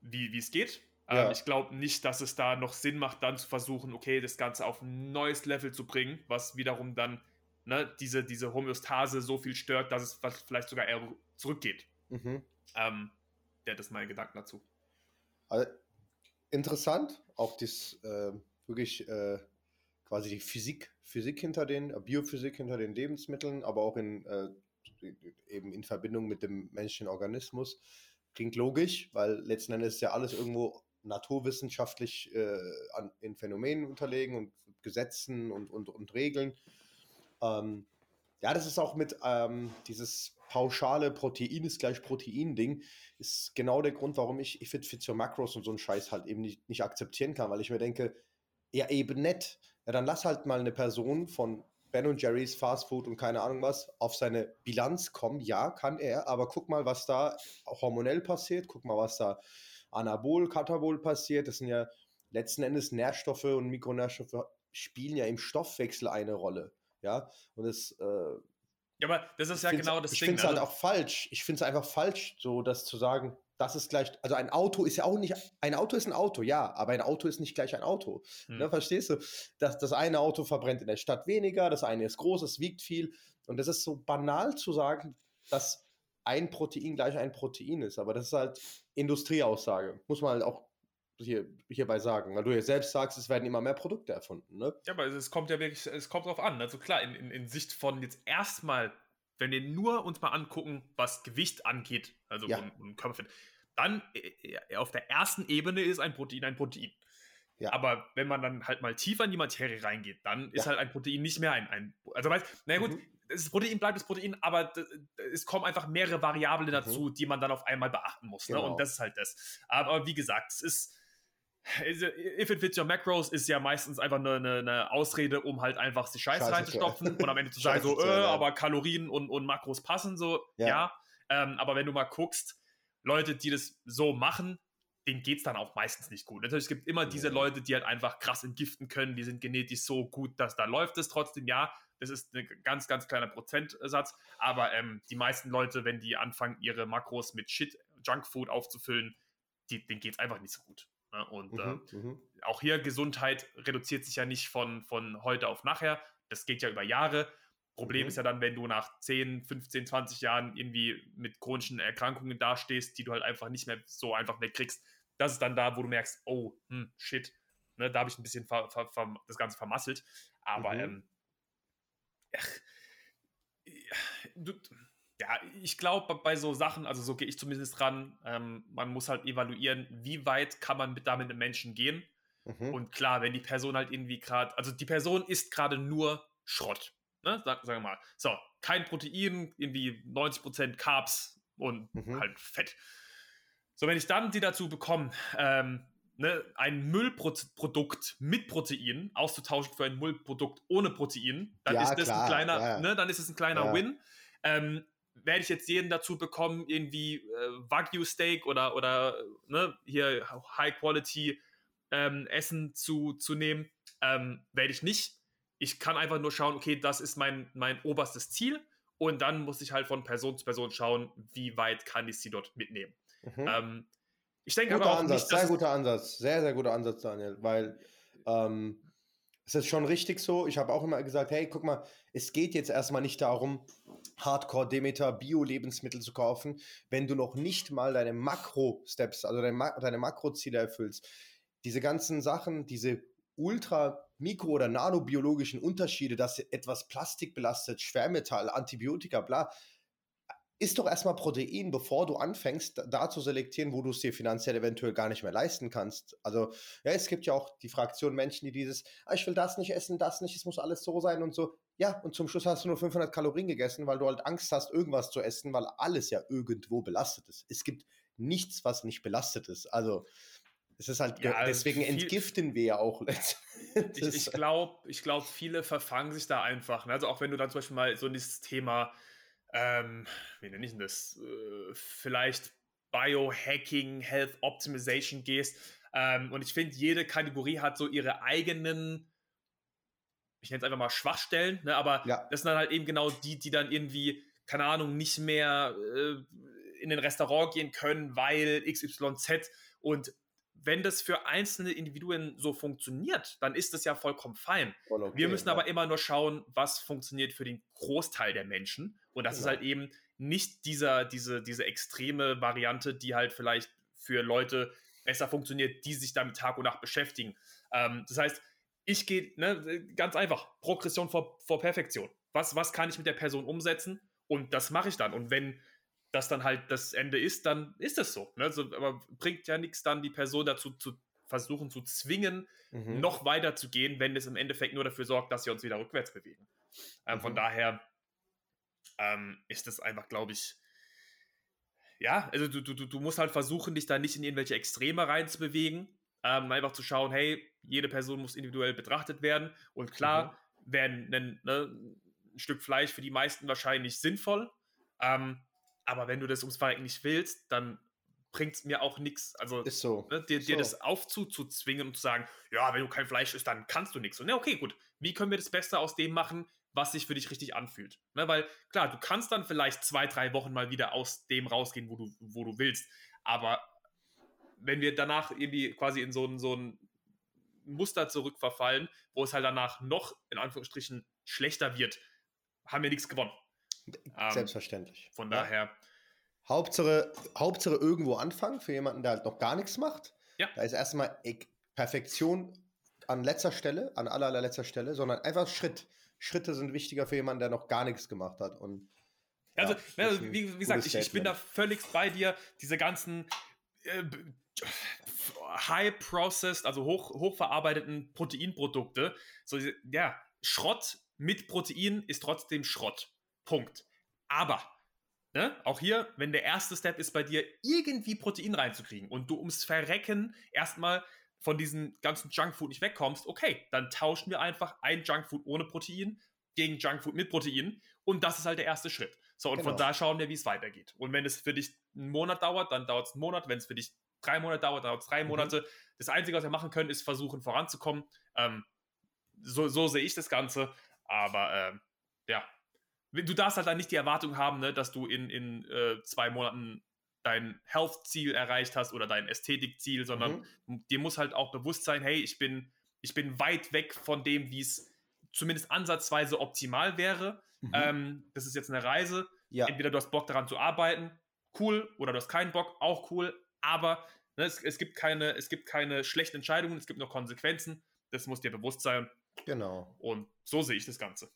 wie es geht. Ähm, ja. Ähm, ich glaube nicht, dass es da noch Sinn macht, dann zu versuchen, okay, das Ganze auf ein neues Level zu bringen, was wiederum dann ne, diese, diese Homöostase so viel stört, dass es vielleicht sogar eher zurückgeht. Mhm. Ähm, ja, das ist mein Gedanken dazu. Also, interessant, auch das äh, wirklich äh, quasi die Physik, Physik hinter den, äh, Biophysik hinter den Lebensmitteln, aber auch in, äh, eben in Verbindung mit dem menschlichen Organismus. Klingt logisch, weil letzten Endes ist ja alles irgendwo naturwissenschaftlich äh, an, in Phänomenen unterlegen und Gesetzen und, und, und Regeln. Ähm, ja, das ist auch mit ähm, dieses pauschale Protein ist gleich Protein-Ding, ist genau der Grund, warum ich, ich Fit für Macros und so einen Scheiß halt eben nicht, nicht akzeptieren kann, weil ich mir denke, ja, eben nett. Ja, dann lass halt mal eine Person von Ben und Jerry's Fast Food und keine Ahnung was auf seine Bilanz kommen. Ja, kann er, aber guck mal, was da hormonell passiert, guck mal, was da Anabol, Katabol passiert. Das sind ja letzten Endes Nährstoffe und Mikronährstoffe spielen ja im Stoffwechsel eine Rolle. Ja, und das. Äh, ja, aber das ist ja genau das ich Ding. Ich finde es halt also, halt auch falsch. Ich finde es einfach falsch, so das zu sagen, das ist gleich, also ein Auto ist ja auch nicht, ein Auto ist ein Auto, ja, aber ein Auto ist nicht gleich ein Auto. Hm. Ne, verstehst du? Das, das eine Auto verbrennt in der Stadt weniger, das eine ist groß, es wiegt viel. Und das ist so banal zu sagen, dass ein Protein gleich ein Protein ist. Aber das ist halt Industrieaussage. Muss man halt auch hier, hierbei sagen, weil du ja selbst sagst, es werden immer mehr Produkte erfunden. Ne? Ja, aber es kommt ja wirklich, es kommt drauf an. Also klar, in, in, in Sicht von jetzt erstmal, wenn wir nur uns mal angucken, was Gewicht angeht, also ja. und, Körperfett, dann äh, auf der ersten Ebene ist ein Protein ein Protein. Ja. Aber wenn man dann halt mal tiefer in die Materie reingeht, dann ist ja. halt ein Protein nicht mehr ein, ein also weißt, na gut, mhm das Protein bleibt das Protein, aber es kommen einfach mehrere Variablen mhm. dazu, mhm. die man dann auf einmal beachten muss. Genau. Ne? Und das ist halt das. Aber wie gesagt, es ist. If it fits your macros ist ja meistens einfach eine, eine, eine Ausrede, um halt einfach die Scheiße, Scheiße reinzustopfen und am Ende zu (laughs) sagen, so, äh, aber Kalorien und, und Makros passen so, ja. ja. Ähm, aber wenn du mal guckst, Leute, die das so machen, denen geht es dann auch meistens nicht gut. Natürlich, es gibt immer diese Leute, die halt einfach krass entgiften können, die sind genetisch so gut, dass da läuft es trotzdem, ja. Das ist ein ganz, ganz kleiner Prozentsatz. Aber ähm, die meisten Leute, wenn die anfangen, ihre Makros mit Shit, Junkfood aufzufüllen, die, denen geht es einfach nicht so gut. Ne? Und mhm, äh, auch hier Gesundheit reduziert sich ja nicht von, von heute auf nachher. Das geht ja über Jahre. Problem mhm. ist ja dann, wenn du nach 10, 15, 20 Jahren irgendwie mit chronischen Erkrankungen dastehst, die du halt einfach nicht mehr so einfach wegkriegst. Das ist dann da, wo du merkst, oh, hm, shit, ne, da habe ich ein bisschen das Ganze vermasselt. Aber mhm. ähm, du, ja, ich glaube, bei so Sachen, also so gehe ich zumindest ran, ähm, man muss halt evaluieren, wie weit kann man mit, damit mit Menschen gehen. Mhm. Und klar, wenn die Person halt irgendwie gerade, also die Person isst gerade nur Schrott, ne? Sag, sagen wir mal. So, kein Protein, irgendwie 90% Carbs und mhm. halt Fett. So, wenn ich dann die dazu bekomme, ähm, ne, ein Müllprodukt mit Protein auszutauschen für ein Müllprodukt ohne Protein, dann ja, ist das klar, ein kleiner, ja. ne, dann ist es ein kleiner ja. Win. Ähm, werde ich jetzt jeden dazu bekommen, irgendwie äh, Wagyu Steak oder, oder ne, hier High Quality ähm, Essen zu, zu nehmen, ähm, werde ich nicht. Ich kann einfach nur schauen, okay, das ist mein, mein oberstes Ziel und dann muss ich halt von Person zu Person schauen, wie weit kann ich sie dort mitnehmen. Mhm. Ähm, ich denke guter aber auch Ansatz, nicht, sehr guter Ansatz, sehr, sehr guter Ansatz, Daniel, weil ähm, es ist schon richtig so. Ich habe auch immer gesagt, hey, guck mal, es geht jetzt erstmal nicht darum, Hardcore Demeter Bio-Lebensmittel zu kaufen, wenn du noch nicht mal deine Makro-Steps, also deine, deine Makroziele erfüllst. Diese ganzen Sachen, diese ultra mikro- oder nanobiologischen Unterschiede, dass etwas Plastik belastet, Schwermetall, Antibiotika, bla, isst doch erstmal Protein, bevor du anfängst, da zu selektieren, wo du es dir finanziell eventuell gar nicht mehr leisten kannst. Also, ja, es gibt ja auch die Fraktion Menschen, die dieses, ah, ich will das nicht essen, das nicht, es muss alles so sein und so. Ja, und zum Schluss hast du nur 500 Kalorien gegessen, weil du halt Angst hast, irgendwas zu essen, weil alles ja irgendwo belastet ist. Es gibt nichts, was nicht belastet ist. Also, Es ist halt, ja, deswegen viel, entgiften wir ja auch (laughs) Ich, ich glaube, ich glaub, viele verfangen sich da einfach. Ne? Also auch wenn du dann zum Beispiel mal so dieses Thema, ähm, wie nenne ich denn das, äh, vielleicht Biohacking, Health Optimization gehst. Ähm, und ich finde, jede Kategorie hat so ihre eigenen, ich nenne es einfach mal Schwachstellen, ne? aber ja. das sind dann halt eben genau die, die dann irgendwie, keine Ahnung, nicht mehr äh, in den Restaurant gehen können, weil XYZ und wenn das für einzelne Individuen so funktioniert, dann ist das ja vollkommen fein. Voll okay, Wir müssen ja. aber immer nur schauen, was funktioniert für den Großteil der Menschen. Und das genau. ist halt eben nicht dieser, diese, diese extreme Variante, die halt vielleicht für Leute besser funktioniert, die sich damit Tag und Nacht beschäftigen. Ähm, das heißt, ich gehe ne, ganz einfach, Progression vor, vor Perfektion. Was, was kann ich mit der Person umsetzen? Und das mache ich dann. Und wenn das dann halt das Ende ist, dann ist es so. Ne? so aber bringt ja nichts dann, die Person dazu zu versuchen zu zwingen, mhm. noch weiter zu gehen, wenn es im Endeffekt nur dafür sorgt, dass wir uns wieder rückwärts bewegen. Ähm, mhm. Von daher ähm, ist es einfach, glaube ich, ja, also du, du, du musst halt versuchen, dich da nicht in irgendwelche Extreme reinzubewegen. Ähm, einfach zu schauen, hey, jede Person muss individuell betrachtet werden. Und klar, mhm. wäre ein, ne, ein Stück Fleisch für die meisten wahrscheinlich sinnvoll. Ähm, aber wenn du das ums Verrecken nicht willst, dann bringt es mir auch nichts. Also ist so. Ne, dir, dir so. das aufzuzuzwingen und zu sagen, ja, wenn du kein Fleisch isst, dann kannst du nichts. Und ja, okay, gut. Wie können wir das Beste aus dem machen, was sich für dich richtig anfühlt? Ne, weil klar, du kannst dann vielleicht zwei, drei Wochen mal wieder aus dem rausgehen, wo du, wo du willst. Aber wenn wir danach irgendwie quasi in so ein, so ein Muster zurückverfallen, wo es halt danach noch in Anführungsstrichen schlechter wird, haben wir nichts gewonnen. Ähm, Selbstverständlich. Von ja. daher. Hauptsache, Hauptsache irgendwo anfangen für jemanden, der halt noch gar nichts macht. Ja. Da ist erstmal Perfektion an letzter Stelle, an aller, allerletzter Stelle, sondern einfach Schritt. Schritte sind wichtiger für jemanden, der noch gar nichts gemacht hat. Und, also, ja, also wie, wie gesagt, ich, ich, bin da völlig bei dir. Diese ganzen äh, high-processed, also hoch, hochverarbeiteten Proteinprodukte, so, ja, Schrott mit Protein ist trotzdem Schrott. Punkt. Aber, ne, auch hier, wenn der erste Step ist bei dir, irgendwie Protein reinzukriegen und du ums Verrecken erstmal von diesem ganzen Junkfood nicht wegkommst, okay, dann tauschen wir einfach ein Junkfood ohne Protein gegen Junkfood mit Protein und das ist halt der erste Schritt. So, und genau. von da schauen wir, wie es weitergeht. Und wenn es für dich einen Monat dauert, dann dauert es einen Monat. Wenn es für dich drei Monate dauert, dauert es drei mhm. Monate. Das Einzige, was wir machen können, ist versuchen voranzukommen. Ähm, so, so sehe ich das Ganze. Aber ähm, ja, du darfst halt dann nicht die Erwartung haben, ne, dass du in, in äh, zwei Monaten dein Health-Ziel erreicht hast oder dein Ästhetik-Ziel, sondern mhm. dir muss halt auch bewusst sein, hey, ich bin, ich bin weit weg von dem, wie es zumindest ansatzweise optimal wäre. Mhm. Ähm, das ist jetzt eine Reise. Ja. Entweder du hast Bock daran zu arbeiten, cool, oder du hast keinen Bock, auch cool, aber ne, es, es, gibt keine, es gibt keine schlechten Entscheidungen, es gibt nur Konsequenzen. Das muss dir bewusst sein. Genau. Und so sehe ich das Ganze.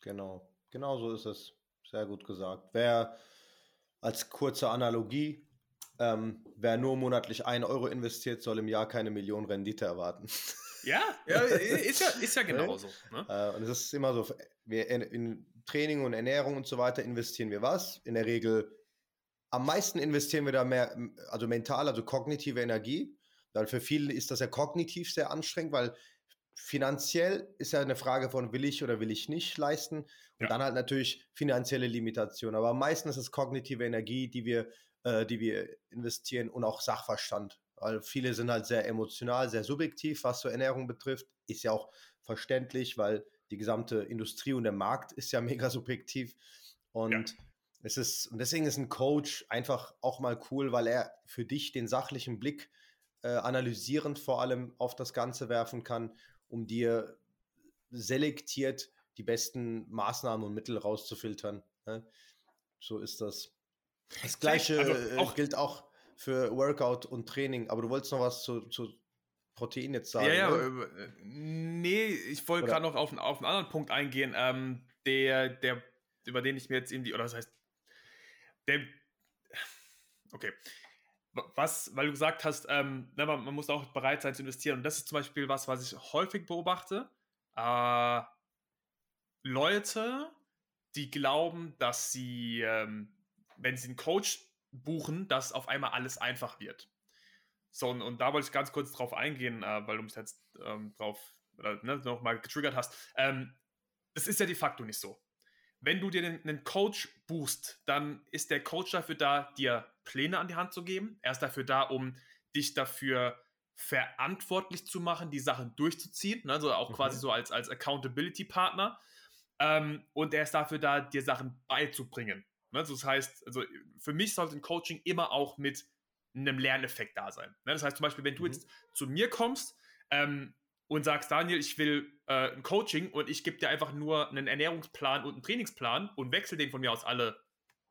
Genau. Genau so ist es. Sehr gut gesagt. Wer als kurze Analogie, ähm, wer nur monatlich 1 Euro investiert, soll im Jahr keine Million Rendite erwarten. (laughs) Ja, ja ist ja, ist ja genauso. Ne? Äh, und es ist immer so, wir in, in, Training und Ernährung und so weiter investieren wir was? In der Regel am meisten investieren wir da mehr, also mental, also kognitive Energie. Weil für viele ist das ja kognitiv sehr anstrengend, weil finanziell ist ja eine Frage von will ich oder will ich nicht leisten und ja. dann halt natürlich finanzielle Limitation. Aber meistens ist es kognitive Energie, die wir, äh, die wir investieren und auch Sachverstand. Weil viele sind halt sehr emotional, sehr subjektiv, was so Ernährung betrifft. Ist ja auch verständlich, weil die gesamte Industrie und der Markt ist ja (laughs) mega subjektiv. Und ja. es ist, und deswegen ist ein Coach einfach auch mal cool, weil er für dich den sachlichen Blick äh, analysierend vor allem auf das Ganze werfen kann um dir selektiert die besten Maßnahmen und Mittel rauszufiltern. Ne? So ist das. Das gleiche also äh, auch, gilt auch für Workout und Training, aber du wolltest noch was zu, zu Protein jetzt sagen. Ja, ja, ne? Äh, nee, ich wollte gerade noch auf, auf einen anderen Punkt eingehen, ähm, der, der, über den ich mir jetzt irgendwie, oder das heißt, der, okay, was, weil du gesagt hast, ähm, ne, man, muss auch bereit sein zu investieren. Und das ist zum Beispiel was, was ich häufig beobachte. Äh, Leute, die glauben, dass sie, ähm, wenn sie einen Coach buchen, dass auf einmal alles einfach wird. So, und, und, da wollte ich ganz kurz drauf eingehen, äh, weil du mich jetzt ähm, drauf ne, nochmal getriggert hast. Ähm, das ist ja de facto nicht so. Wenn du dir einen Coach buchst, dann ist der Coach dafür da, dir Pläne an die Hand zu geben. Er ist dafür da, um dich dafür verantwortlich zu machen, die Sachen durchzuziehen. Ne? Also auch mhm. quasi so als, als Accountability-Partner. Ähm, und er ist dafür da, dir Sachen beizubringen. Ne? Also das heißt, also für mich sollte ein Coaching immer auch mit einem Lerneffekt da sein. Ne? Das heißt zum Beispiel, wenn du mhm. jetzt zu mir kommst ähm, und sagst, Daniel, ich will äh, ein Coaching und ich gebe dir einfach nur einen Ernährungsplan und einen Trainingsplan und wechsle den von mir aus alle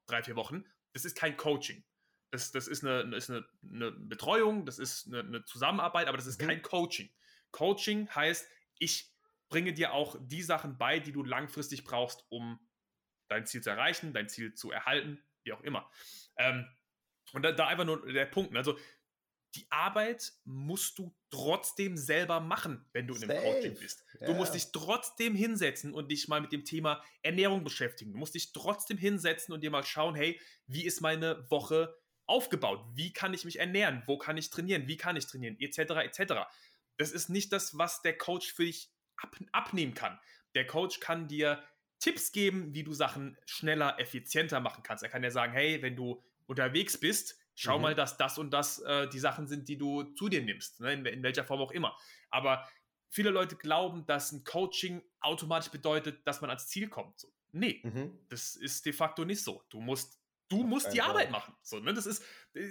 drei, vier Wochen, das ist kein Coaching. Das, das ist, eine, ist eine, eine Betreuung, das ist eine, eine, Zusammenarbeit, aber das ist mhm. kein Coaching. Coaching heißt, ich bringe dir auch die Sachen bei, die du langfristig brauchst, um dein Ziel zu erreichen, dein Ziel zu erhalten, wie auch immer. Ähm, und da, da einfach nur der Punkt. Ne? Also die Arbeit musst du trotzdem selber machen, wenn du in einem Coaching bist. Du yeah. musst dich trotzdem hinsetzen und dich mal mit dem Thema Ernährung beschäftigen. Du musst dich trotzdem hinsetzen und dir mal schauen, hey, wie ist meine Woche aufgebaut? Wie kann ich mich ernähren? Wo kann ich trainieren? Wie kann ich trainieren? Etc. etc. Das ist nicht das, was der Coach für dich ab, abnehmen kann. Der Coach kann dir Tipps geben, wie du Sachen schneller, effizienter machen kannst. Er kann dir sagen, hey, wenn du unterwegs bist, schau mhm. mal, dass das und das äh, die Sachen sind, die du zu dir nimmst, ne? in, in welcher Form auch immer. Aber viele Leute glauben, dass ein Coaching automatisch bedeutet, dass man ans Ziel kommt. So, nee, mhm. das ist de facto nicht so. Du musst, du musst die Arbeit machen. So, ne? Das ist, äh,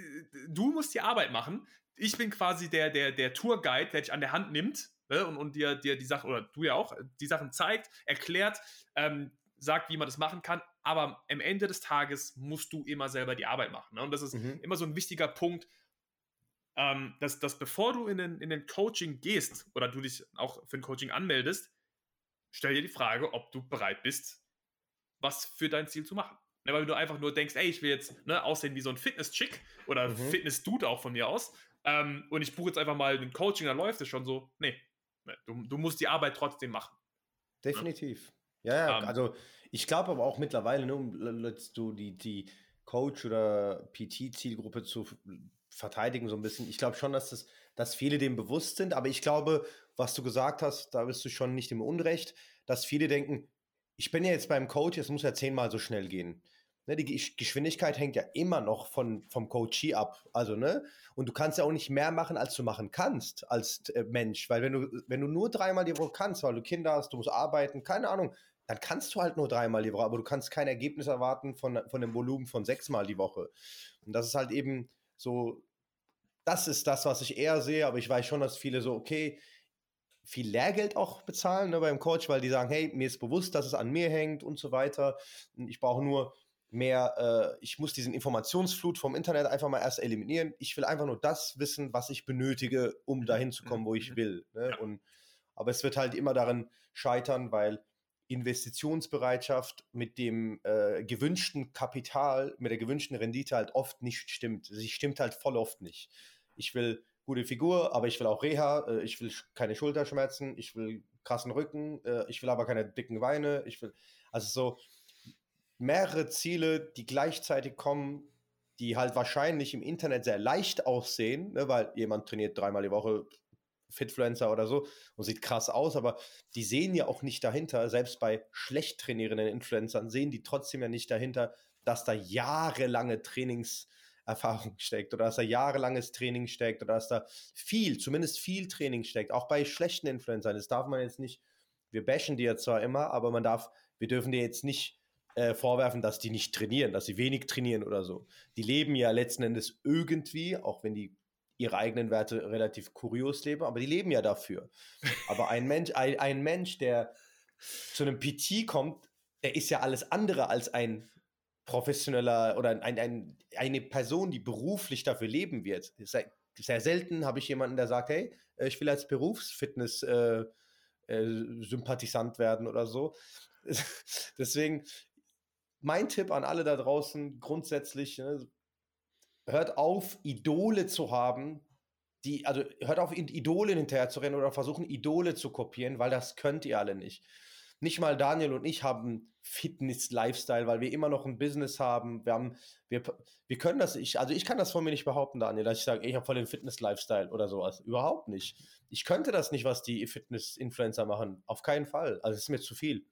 du musst die Arbeit machen. Ich bin quasi der, der, der Tourguide, der dich an der Hand nimmt ne? und, und dir, dir die Sachen, oder du ja auch, die Sachen zeigt, erklärt, ähm, sagt, wie man das machen kann, aber am Ende des Tages musst du immer selber die Arbeit machen. Ne? Und das ist mhm. immer so ein wichtiger Punkt, ähm, dass, dass bevor du in den, in den Coaching gehst oder du dich auch für ein Coaching anmeldest, stell dir die Frage, ob du bereit bist, was für dein Ziel zu machen. Ne, weil du einfach nur denkst, ey, ich will jetzt ne, aussehen wie so ein Fitness-Chick oder mhm. Fitness-Dude auch von mir aus ähm, und ich buche jetzt einfach mal ein Coaching, dann läuft es schon so. Nee, ne, du, du musst die Arbeit trotzdem machen. Ne? Definitiv. Ja, ja um, ähm. also ich glaube aber auch mittlerweile, ne, um du die, die Coach- oder PT-Zielgruppe zu verteidigen, so ein bisschen. Ich glaube schon, dass, das, dass viele dem bewusst sind, aber ich glaube, was du gesagt hast, da bist du schon nicht im Unrecht, dass viele denken, ich bin ja jetzt beim Coach, es muss ja zehnmal so schnell gehen. Ne, die Geschwindigkeit hängt ja immer noch von, vom Coachee ab. Also, ne? Und du kannst ja auch nicht mehr machen, als du machen kannst als äh, Mensch. Weil wenn du, wenn du nur dreimal die Woche kannst, weil du Kinder hast, du musst arbeiten, keine Ahnung, dann kannst du halt nur dreimal die Woche, aber du kannst kein Ergebnis erwarten von, von dem Volumen von sechsmal die Woche. Und das ist halt eben so, das ist das, was ich eher sehe, aber ich weiß schon, dass viele so, okay, viel Lehrgeld auch bezahlen ne, beim Coach, weil die sagen, hey, mir ist bewusst, dass es an mir hängt und so weiter. Ich brauche nur mehr, äh, ich muss diesen Informationsflut vom Internet einfach mal erst eliminieren. Ich will einfach nur das wissen, was ich benötige, um dahin zu kommen, wo ich mhm. will. Ne? Und, aber es wird halt immer darin scheitern, weil Investitionsbereitschaft mit dem äh, gewünschten Kapital, mit der gewünschten Rendite halt oft nicht stimmt. Sie stimmt halt voll oft nicht. Ich will gute Figur, aber ich will auch Reha, äh, ich will keine Schulterschmerzen, ich will krassen Rücken, äh, ich will aber keine dicken Beine, ich will, also so mehrere Ziele, die gleichzeitig kommen, die halt wahrscheinlich im Internet sehr leicht aussehen, ne, weil jemand trainiert dreimal die Woche, Fitfluencer oder so und sieht krass aus, aber die sehen ja auch nicht dahinter, selbst bei schlecht trainierenden Influencern sehen die trotzdem ja nicht dahinter, dass da jahrelange Trainingserfahrung steckt oder dass da jahrelanges Training steckt oder dass da viel, zumindest viel Training steckt, auch bei schlechten Influencern. Das darf man jetzt nicht, wir bashen die ja zwar immer, aber man darf, wir dürfen die jetzt nicht äh, vorwerfen, dass die nicht trainieren, dass sie wenig trainieren oder so. Die leben ja letzten Endes irgendwie, auch wenn die ihre eigenen Werte relativ kurios leben, aber die leben ja dafür. Aber ein Mensch, ein, ein Mensch, der zu einem PT kommt, der ist ja alles andere als ein professioneller oder ein, ein, eine Person, die beruflich dafür leben wird. Sehr, sehr selten habe ich jemanden, der sagt, hey, äh, ich will als Berufsfitness äh, äh, Sympathisant werden oder so. (laughs) Deswegen mein Tipp an alle da draußen grundsätzlich, ne, hört auf, Idole zu haben, die, also hört auf, Idolen hinterher zu rennen oder versuchen, Idole zu kopieren, weil das könnt ihr alle nicht. nicht mal Daniel und ich haben Fitness-Lifestyle, weil wir immer noch ein Business haben. Wir haben, wir, wir können das, ich, also ich kann das von mir nicht behaupten, Daniel, dass ich sage, ich habe voll den Fitness-Lifestyle oder sowas. Überhaupt nicht. Ich könnte das nicht, was die Fitness-Influencer machen. Auf keinen Fall. Also es ist mir zu viel.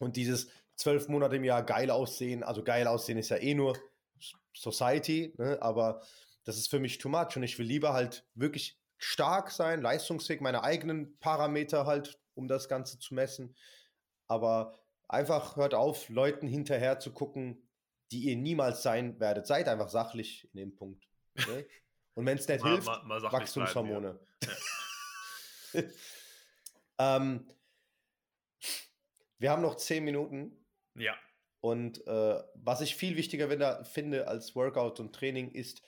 Und dieses zwölf Monate im Jahr geil aussehen, also geil aussehen ist ja eh nur Society, ne? aber das ist für mich too much und ich will lieber halt wirklich stark sein, leistungsfähig, meine eigenen Parameter halt, um das Ganze zu messen. Aber einfach hört auf, Leuten hinterher zu gucken, die ihr niemals sein werdet. Seid einfach sachlich in dem Punkt. Okay? (laughs) Und wenn es nicht hilft, mal, mal Wachstumshormone. Ja. (laughs) ähm, wir haben noch zehn Minuten. Ja. Und äh, was ich viel wichtiger finde als Workout und Training ist,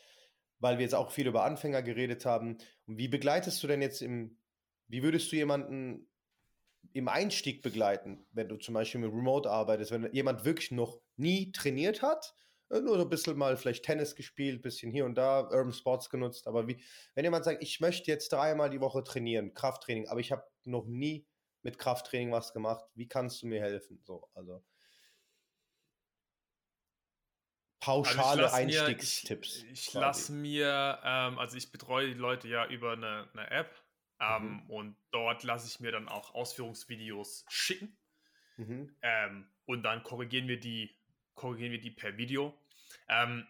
weil wir jetzt auch viel über Anfänger geredet haben. Wie begleitest du denn jetzt im, wie würdest du jemanden im Einstieg begleiten, wenn du zum Beispiel mit Remote arbeitest, wenn jemand wirklich noch nie trainiert hat, äh, nur so ein bisschen mal vielleicht Tennis gespielt, bisschen hier und da, Urban Sports genutzt, aber wie, wenn jemand sagt, ich möchte jetzt dreimal die Woche trainieren, Krafttraining, aber ich habe noch nie mit Krafttraining was gemacht, wie kannst du mir helfen? So, also pauschale also Einstiegstipps. Mir, ich, ich lasse mir, ähm, also ich betreue die Leute ja über eine, eine App ähm, mhm. und dort lasse ich mir dann auch Ausführungsvideos schicken mhm. ähm, und dann korrigieren wir die, korrigieren wir die per Video. Ähm,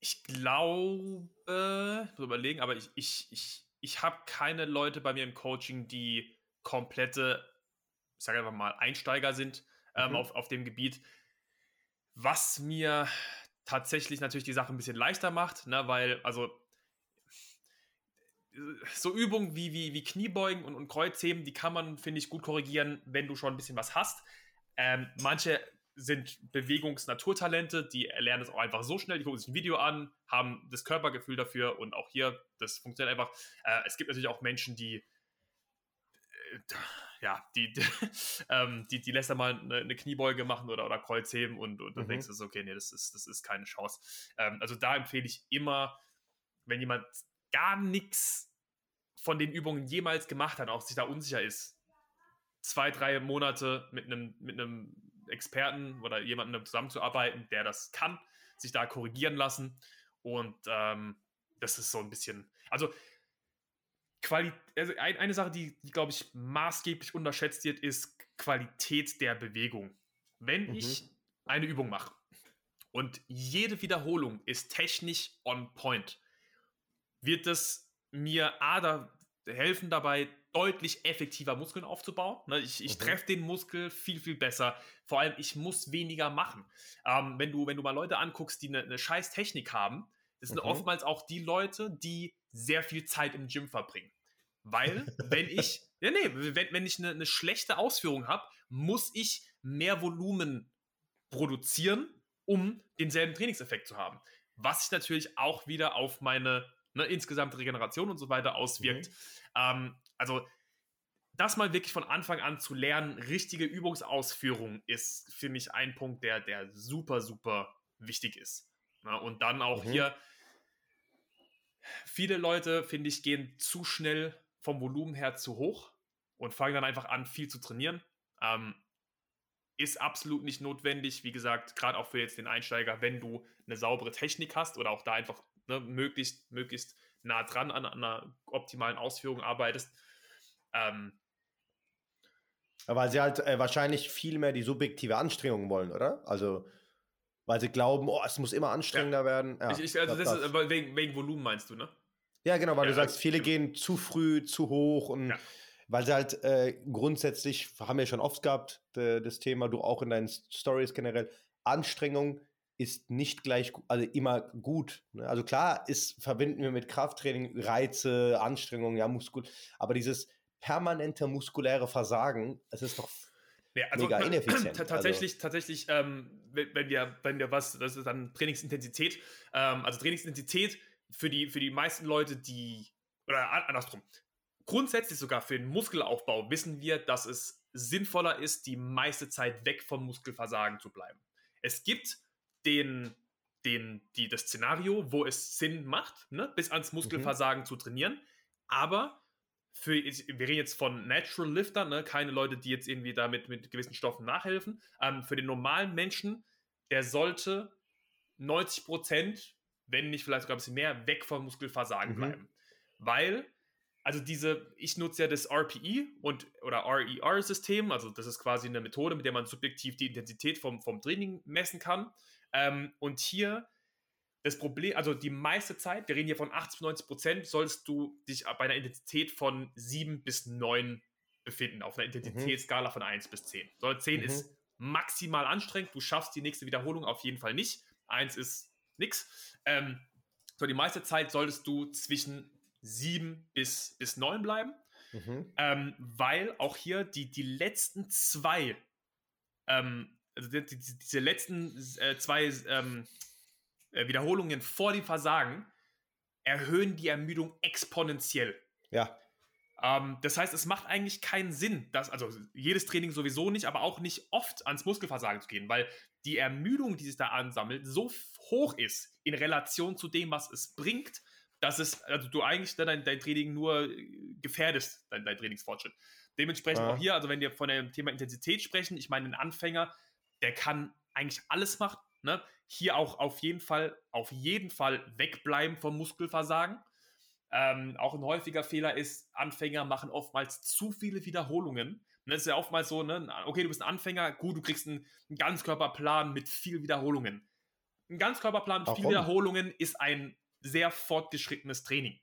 ich glaube, ich muss überlegen, aber ich, ich, ich, ich habe keine Leute bei mir im Coaching, die komplette, ich sage einfach mal, Einsteiger sind ähm, mhm. auf, auf dem Gebiet was mir tatsächlich natürlich die Sache ein bisschen leichter macht, ne, weil, also so Übungen wie, wie, wie Kniebeugen und, und Kreuzheben, die kann man, finde ich, gut korrigieren, wenn du schon ein bisschen was hast. Ähm, manche sind Bewegungsnaturtalente, die lernen es auch einfach so schnell, die gucken sich ein Video an, haben das Körpergefühl dafür und auch hier, das funktioniert einfach. Äh, es gibt natürlich auch Menschen, die ja, die, die, ähm, die, die lässt er mal eine, eine, Kniebeuge machen oder, oder Kreuzheben und, und dann mhm. denkst du so, okay, nee, das ist, das ist keine Chance. Ähm, also da empfehle ich immer, wenn jemand gar nichts von den Übungen jemals gemacht hat, auch sich da unsicher ist, zwei, drei Monate mit einem, mit einem Experten oder jemandem zusammenzuarbeiten, der das kann, sich da korrigieren lassen. Und ähm, das ist so ein bisschen, also Quali also ein, eine Sache, die, die glaube ich, maßgeblich unterschätzt wird, ist Qualität der Bewegung. Wenn mhm. ich eine Übung mache und jede Wiederholung ist technisch on point, wird es mir A, da helfen dabei, deutlich effektiver Muskeln aufzubauen. Ne, ich, ich mhm. treffe den Muskel viel, viel besser. Vor allem, ich muss weniger machen. Ähm, wenn, du, wenn du mal Leute anguckst, die eine, eine scheiß Technik haben, das sind mhm. oftmals auch die Leute, die sehr viel Zeit im Gym verbringen. Weil, wenn ich, (laughs) ja, nee, wenn, wenn ich eine, eine schlechte Ausführung habe, muss ich mehr Volumen produzieren, um denselben Trainingseffekt zu haben. Was sich natürlich auch wieder auf meine ne, insgesamte Regeneration und so weiter auswirkt. Mhm. Ähm, also, das mal wirklich von Anfang an zu lernen, richtige Übungsausführung ist für mich ein Punkt, der, der super, super wichtig ist. Na, und dann auch mhm. hier, viele Leute, finde ich, gehen zu schnell vom Volumen her zu hoch und fangen dann einfach an, viel zu trainieren. Ähm, ist absolut nicht notwendig, wie gesagt, gerade auch für jetzt den Einsteiger, wenn du eine saubere Technik hast oder auch da einfach ne, möglichst, möglichst nah dran an, an einer optimalen Ausführung arbeitest. Ähm, weil sie halt äh, wahrscheinlich viel mehr die subjektive Anstrengung wollen, oder? Also, weil sie glauben, oh, es muss immer anstrengender ja. werden. Ja, ich, ich, also das, das ist, wegen, wegen Volumen meinst du, ne? Ja, genau, weil ja, du sagst, viele ja. gehen zu früh, zu hoch und weil sie halt äh, grundsätzlich, haben wir schon oft gehabt, de, das Thema, du auch in deinen Stories generell, Anstrengung ist nicht gleich, also immer gut. Ne? Also klar ist, verbinden wir mit Krafttraining Reize, Anstrengung, ja, Muskul, aber dieses permanente muskuläre Versagen, es ist doch ja, also, mega (clears throat) ineffizient. Tatsächlich, also. tatsächlich, ähm, wenn wir, wenn wir was, das ist dann Trainingsintensität, ähm, also Trainingsintensität für die, für die meisten Leute, die, oder andersrum, grundsätzlich sogar für den Muskelaufbau wissen wir, dass es sinnvoller ist, die meiste Zeit weg vom Muskelversagen zu bleiben. Es gibt den, den, die, das Szenario, wo es Sinn macht, ne, bis ans mhm. Muskelversagen mhm. zu trainieren, aber für, wir reden jetzt von Natural Lifter, ne? keine Leute, die jetzt irgendwie damit mit gewissen Stoffen nachhelfen. Ähm, für den normalen Menschen, der sollte 90 Prozent, wenn nicht vielleicht sogar ein bisschen mehr, weg vom Muskelversagen mhm. bleiben. Weil, also diese, ich nutze ja das RPE und oder RER-System, also das ist quasi eine Methode, mit der man subjektiv die Intensität vom, vom Training messen kann. Ähm, und hier das Problem, also die meiste Zeit, wir reden hier von 80 90 Prozent, sollst du dich bei einer Intensität von 7 bis 9 befinden, auf einer mhm. Intensitätsskala von 1 bis 10. So, 10 mhm. ist maximal anstrengend, du schaffst die nächste Wiederholung auf jeden Fall nicht. 1 ist nix. Ähm, so, die meiste Zeit solltest du zwischen 7 bis, bis 9 bleiben, mhm. ähm, weil auch hier die, die letzten zwei, ähm, also die, die, diese letzten äh, zwei ähm, äh, Wiederholungen vor dem Versagen erhöhen die Ermüdung exponentiell. Ja. Ähm, das heißt, es macht eigentlich keinen Sinn, dass, also jedes Training sowieso nicht, aber auch nicht oft ans Muskelversagen zu gehen, weil die Ermüdung, die sich da ansammelt, so hoch ist in Relation zu dem, was es bringt, dass es, also du eigentlich dein, dein Training nur gefährdest, dein, dein Trainingsfortschritt. Dementsprechend ja. auch hier, also wenn wir von dem Thema Intensität sprechen, ich meine, ein Anfänger, der kann eigentlich alles machen, Ne? Hier auch auf jeden Fall, auf jeden Fall wegbleiben vom Muskelversagen. Ähm, auch ein häufiger Fehler ist, Anfänger machen oftmals zu viele Wiederholungen. das ist ja oftmals so, ne? okay, du bist ein Anfänger, gut, du kriegst einen, einen Ganzkörperplan mit viel Wiederholungen. Ein Ganzkörperplan mit Warum? viel Wiederholungen ist ein sehr fortgeschrittenes Training.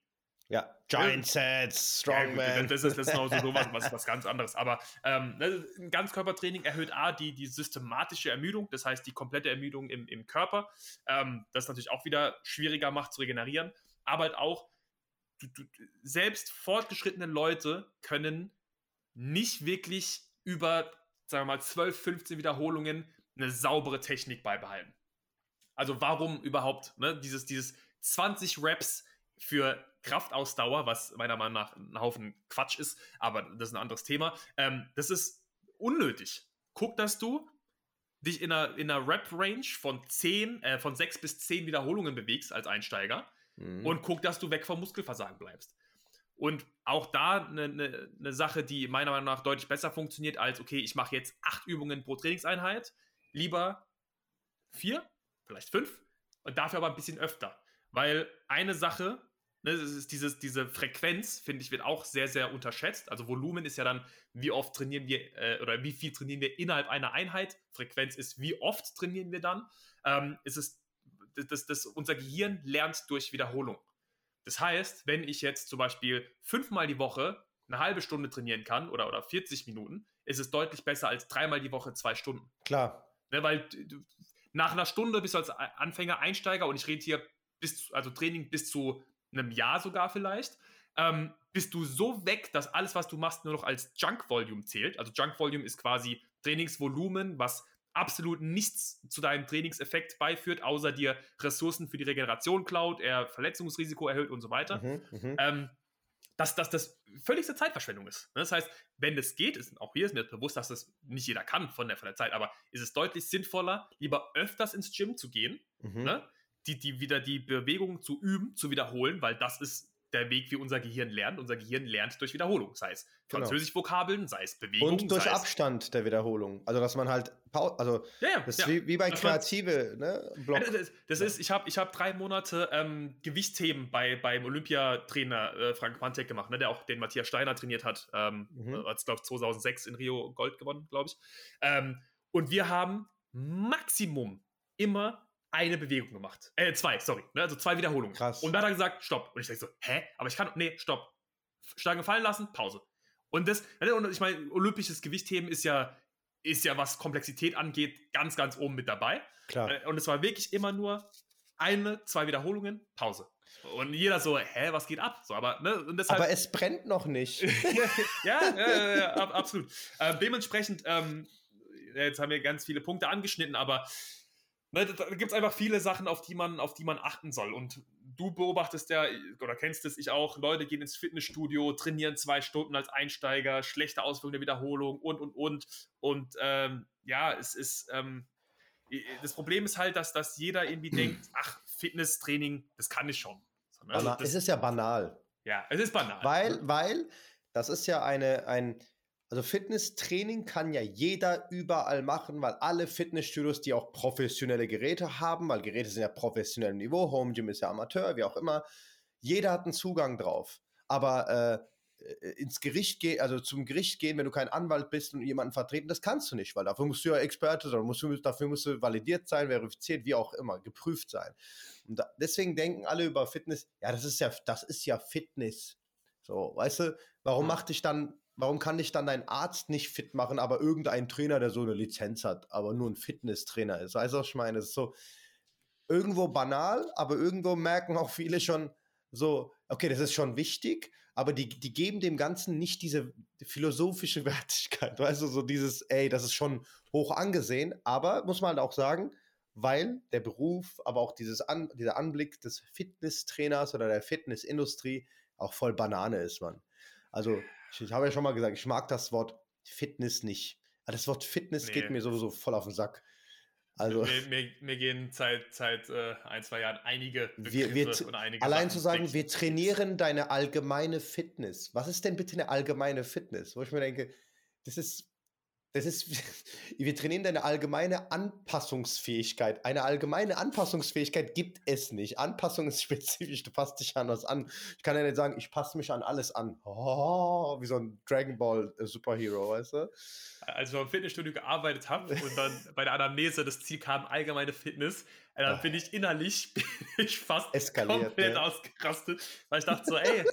Ja, Giant Sets, Strongman. Ja, das ist, das ist noch (laughs) so was, was, was ganz anderes. Aber ähm, ne, ein Ganzkörpertraining erhöht A, die, die systematische Ermüdung, das heißt die komplette Ermüdung im, im Körper. Ähm, das natürlich auch wieder schwieriger macht zu regenerieren. Aber halt auch, du, du, selbst fortgeschrittene Leute können nicht wirklich über, sagen wir mal, 12, 15 Wiederholungen eine saubere Technik beibehalten. Also warum überhaupt ne, dieses, dieses 20 Reps für Kraftausdauer, was meiner Meinung nach ein Haufen Quatsch ist, aber das ist ein anderes Thema. Ähm, das ist unnötig. Guck, dass du dich in einer, in einer Rep-Range von 10, äh, von 6 bis 10 Wiederholungen bewegst als Einsteiger mhm. und guck, dass du weg vom Muskelversagen bleibst. Und auch da eine, eine, eine Sache, die meiner Meinung nach deutlich besser funktioniert als, okay, ich mache jetzt acht Übungen pro Trainingseinheit, lieber vier, vielleicht fünf und dafür aber ein bisschen öfter. Weil eine Sache, Ne, das ist dieses, diese Frequenz, finde ich, wird auch sehr, sehr unterschätzt. Also Volumen ist ja dann, wie oft trainieren wir äh, oder wie viel trainieren wir innerhalb einer Einheit. Frequenz ist, wie oft trainieren wir dann. Ähm, es ist, das, das, unser Gehirn lernt durch Wiederholung. Das heißt, wenn ich jetzt zum Beispiel fünfmal die Woche eine halbe Stunde trainieren kann oder, oder 40 Minuten, ist es deutlich besser als dreimal die Woche zwei Stunden. Klar. Ne, weil nach einer Stunde bist du als Anfänger, Einsteiger und ich rede hier bis, also Training bis zu einem Jahr sogar vielleicht, ähm, bist du so weg, dass alles, was du machst, nur noch als Junk Volume zählt. Also Junk Volume ist quasi Trainingsvolumen, was absolut nichts zu deinem Trainingseffekt beiführt, außer dir Ressourcen für die Regeneration klaut, er Verletzungsrisiko erhöht und so weiter. Mhm, mhm. ähm, dass, dass das völligste Zeitverschwendung ist. Das heißt, wenn das geht, ist, auch hier ist mir bewusst, dass das nicht jeder kann von der, von der Zeit, aber ist es deutlich sinnvoller, lieber öfters ins Gym zu gehen, mhm. ne? Die, die wieder die Bewegung zu üben, zu wiederholen, weil das ist der Weg, wie unser Gehirn lernt. Unser Gehirn lernt durch Wiederholung, sei es genau. Französisch-Vokabeln, sei es Bewegung. Und durch Abstand der Wiederholung. Also, dass man halt, also, ja, ja, das ist ja. wie, wie, bei Kreative, ne? Block. Das, das ist, ich habe ich hab drei Monate ähm, Gewichtsheben bei, beim Olympiatrainer äh, Frank Mantek gemacht, ne, der auch den Matthias Steiner trainiert hat. Ähm, mhm. Hat, glaube ich, 2006 in Rio Gold gewonnen, glaube ich. Ähm, und wir haben Maximum immer eine Bewegung gemacht. Äh, zwei, sorry. Ne? Also zwei Wiederholungen. Krass. Und dann hat er gesagt, stopp. Und ich denke so, hä? Aber ich kann, nee, stopp. Stange fallen lassen, Pause. Und das, ne, und ich meine, olympisches Gewichtheben ist ja, ist ja, was Komplexität angeht, ganz, ganz oben mit dabei. Klar. Äh, und es war wirklich immer nur eine, zwei Wiederholungen, Pause. Und jeder so, hä, was geht ab? So, aber, ne, und deshalb, aber es brennt noch nicht. (laughs) ja, ja, ja, ja, absolut. Äh, dementsprechend, ähm, jetzt haben wir ganz viele Punkte angeschnitten, aber Ne, da gibt es einfach viele Sachen, auf die, man, auf die man achten soll. Und du beobachtest ja, oder kennst es, ich auch, Leute gehen ins Fitnessstudio, trainieren zwei Stunden als Einsteiger, schlechte Auswirkungen der Wiederholung und, und, und. Und ähm, ja, es ist, ähm, das Problem ist halt, dass, dass jeder irgendwie (clears throat) denkt, ach, Fitnesstraining, das kann ich schon. So, also, es ist ja banal. Ja, es ist banal. Weil, weil das ist ja eine, ein, also Fitnesstraining kann ja jeder überall machen, weil alle Fitnessstudios, die auch professionelle Geräte haben, weil Geräte sind ja professionellem Niveau, Home Gym ist ja Amateur, wie auch immer, jeder hat einen Zugang drauf. Aber äh, äh ins Gericht gehen, also zum Gericht gehen, wenn du kein Anwalt bist und jemanden vertreten, das kannst du nicht, weil dafür musst du ja Experte sein, musst du, dafür musst du validiert sein, verifiziert, wie auch immer, geprüft sein. Und da, deswegen denken alle über Fitness, ja, das ist ja, das ist ja Fitness. So, weißt du, warum macht dich dann, warum kann dich dann dein Arzt nicht fit machen, aber irgendein Trainer, der so eine Lizenz hat, aber nur ein Fitnesstrainer ist? Weißt du, was ich meine? Das ist so irgendwo banal, aber irgendwo merken auch viele schon so, okay, das ist schon wichtig, aber die, die geben dem Ganzen nicht diese philosophische (laughs) Wertigkeit, weißt du, so dieses, ey, das ist schon hoch angesehen, aber muss man halt auch sagen, weil der Beruf, aber auch dieses An, dieser Anblick des Fitnesstrainers oder der Fitnessindustrie auch voll Banane ist, Mann. Also, ich, ich habe ja schon mal gesagt, ich mag das Wort Fitness nicht. Aber das Wort Fitness nee. geht mir sowieso voll auf den Sack. Also, mir, mir, mir gehen seit, seit äh, ein, zwei Jahren einige wir, wir, und einige Allein Sachen zu sagen, wir trainieren deine allgemeine Fitness. Was ist denn bitte eine allgemeine Fitness? Wo ich mir denke, das ist das ist, (laughs) wir trainieren deine allgemeine Anpassungsfähigkeit. Eine allgemeine Anpassungsfähigkeit gibt es nicht. Anpassung ist spezifisch, (laughs) du passt dich an was an. Ich kann ja nicht sagen, ich passe mich an alles an. (laughs) Oh, wie so ein Dragon Ball äh, Superhero, weißt du? Als ich im Fitnessstudio gearbeitet habe und dann bei der Anamnese das Ziel kam, allgemeine Fitness, äh, dann bin ich innerlich bin ich fast Eskaliert, komplett ja. ausgerastet, weil ich dachte so, ey,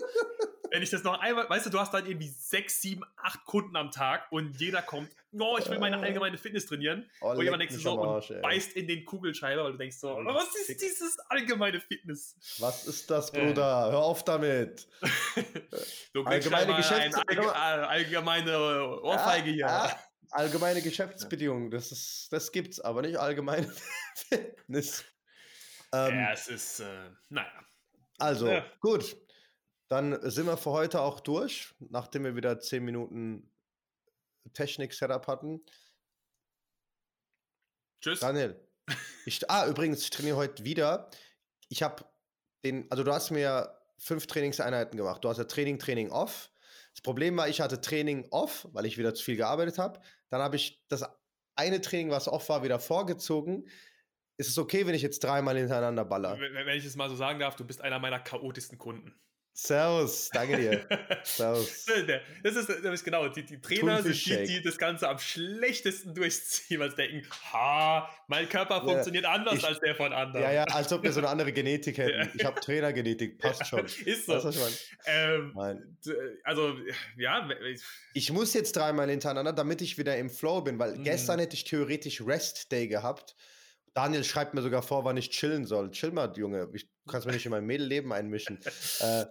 wenn ich das noch einmal, weißt du, du hast dann irgendwie sechs, sieben, acht Kunden am Tag und jeder kommt, oh, ich will meine äh. allgemeine Fitness trainieren. Oh, und jemand denkt so Arsch, und beißt in den Kugelschreiber, weil du denkst so, oh, was ist dieses allgemeine Fitness? Was ist das, Bruder? Äh. Hör auf damit. (laughs) du allgemeine Geschäfts ein, allgemeine Ohrfeige hier. Ah, allgemeine Geschäftsbedingungen, das, ist, das gibt's, aber nicht allgemeine (laughs) Fitness. Ähm, ja, es ist, äh, naja. Also, ja. gut. Dann sind wir für heute auch durch, nachdem wir wieder 10 Minuten Technik-Setup hatten. Tschüss. Daniel. Ich, ah, übrigens, ich trainiere heute wieder. Ich habe den, also du hast mir fünf Trainingseinheiten gemacht. Du hast ja Training, Training off. Das Problem war, ich hatte Training off, weil ich wieder zu viel gearbeitet habe. Dann habe ich das eine Training, was off war, wieder vorgezogen. Ist es okay, wenn ich jetzt dreimal hintereinander baller? Wenn, wenn ich es mal so sagen darf, du bist einer meiner chaotischsten Kunden. Servus, danke dir. (laughs) Servus. Das ist, das ist genau, die, die Trainer sind die, die das Ganze am schlechtesten durchziehen, weil sie denken, ha, mein Körper ja, funktioniert anders ich, als der von anderen. Ja, ja, als ob wir so eine andere Genetik (laughs) hätten. Ich habe Trainergenetik, passt schon. (laughs) ist so. Weißt, ähm, also, ja. Ich muss jetzt dreimal hintereinander, damit ich wieder im Flow bin, weil mhm. gestern hätte ich theoretisch Rest Day gehabt. Daniel schreibt mir sogar vor, wann ich chillen soll. Chill mal, Junge. Ich, du kannst mir nicht in mein Mädelleben einmischen. (laughs) äh,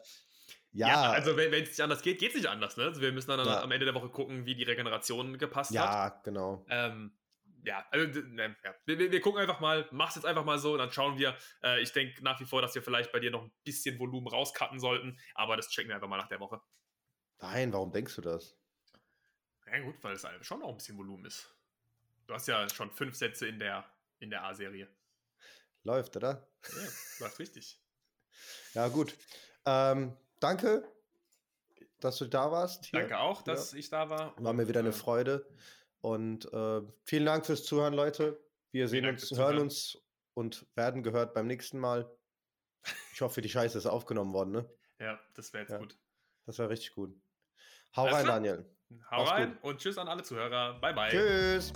ja. ja. also wenn es nicht anders geht, geht es nicht anders. Ne? Also wir müssen dann ja. am Ende der Woche gucken, wie die Regeneration gepasst ja, hat. Ja, genau. Ähm, ja, also, ne, ja. Wir, wir, gucken einfach mal, mach's jetzt einfach mal so, dann schauen wir. Äh, ich denke nach wie vor, dass wir vielleicht bei dir noch ein bisschen Volumen rauscutten sollten, aber das checken wir einfach mal nach der Woche. Nein, warum denkst du das? Ja, gut, weil es schon auch ein bisschen Volumen ist. Du hast ja schon fünf Sätze in der, in der A-Serie. Läuft, oder? Ja, läuft richtig. (laughs) ja, gut. Ähm, danke, dass du da warst. Hier. Danke auch, dass ja. ich da war. War mir wieder eine Freude. Und äh, vielen Dank fürs Zuhören, Leute. Wir sehen uns, hören Zuhören. uns und werden gehört beim nächsten Mal. Ich hoffe, die Scheiße ist aufgenommen worden, ne? Ja, das wäre jetzt ja, gut. Das wäre richtig gut. Hau Alles rein, klar. Daniel. Hau Mach's rein gut. und tschüss an alle Zuhörer. Bye, bye. Tschüss.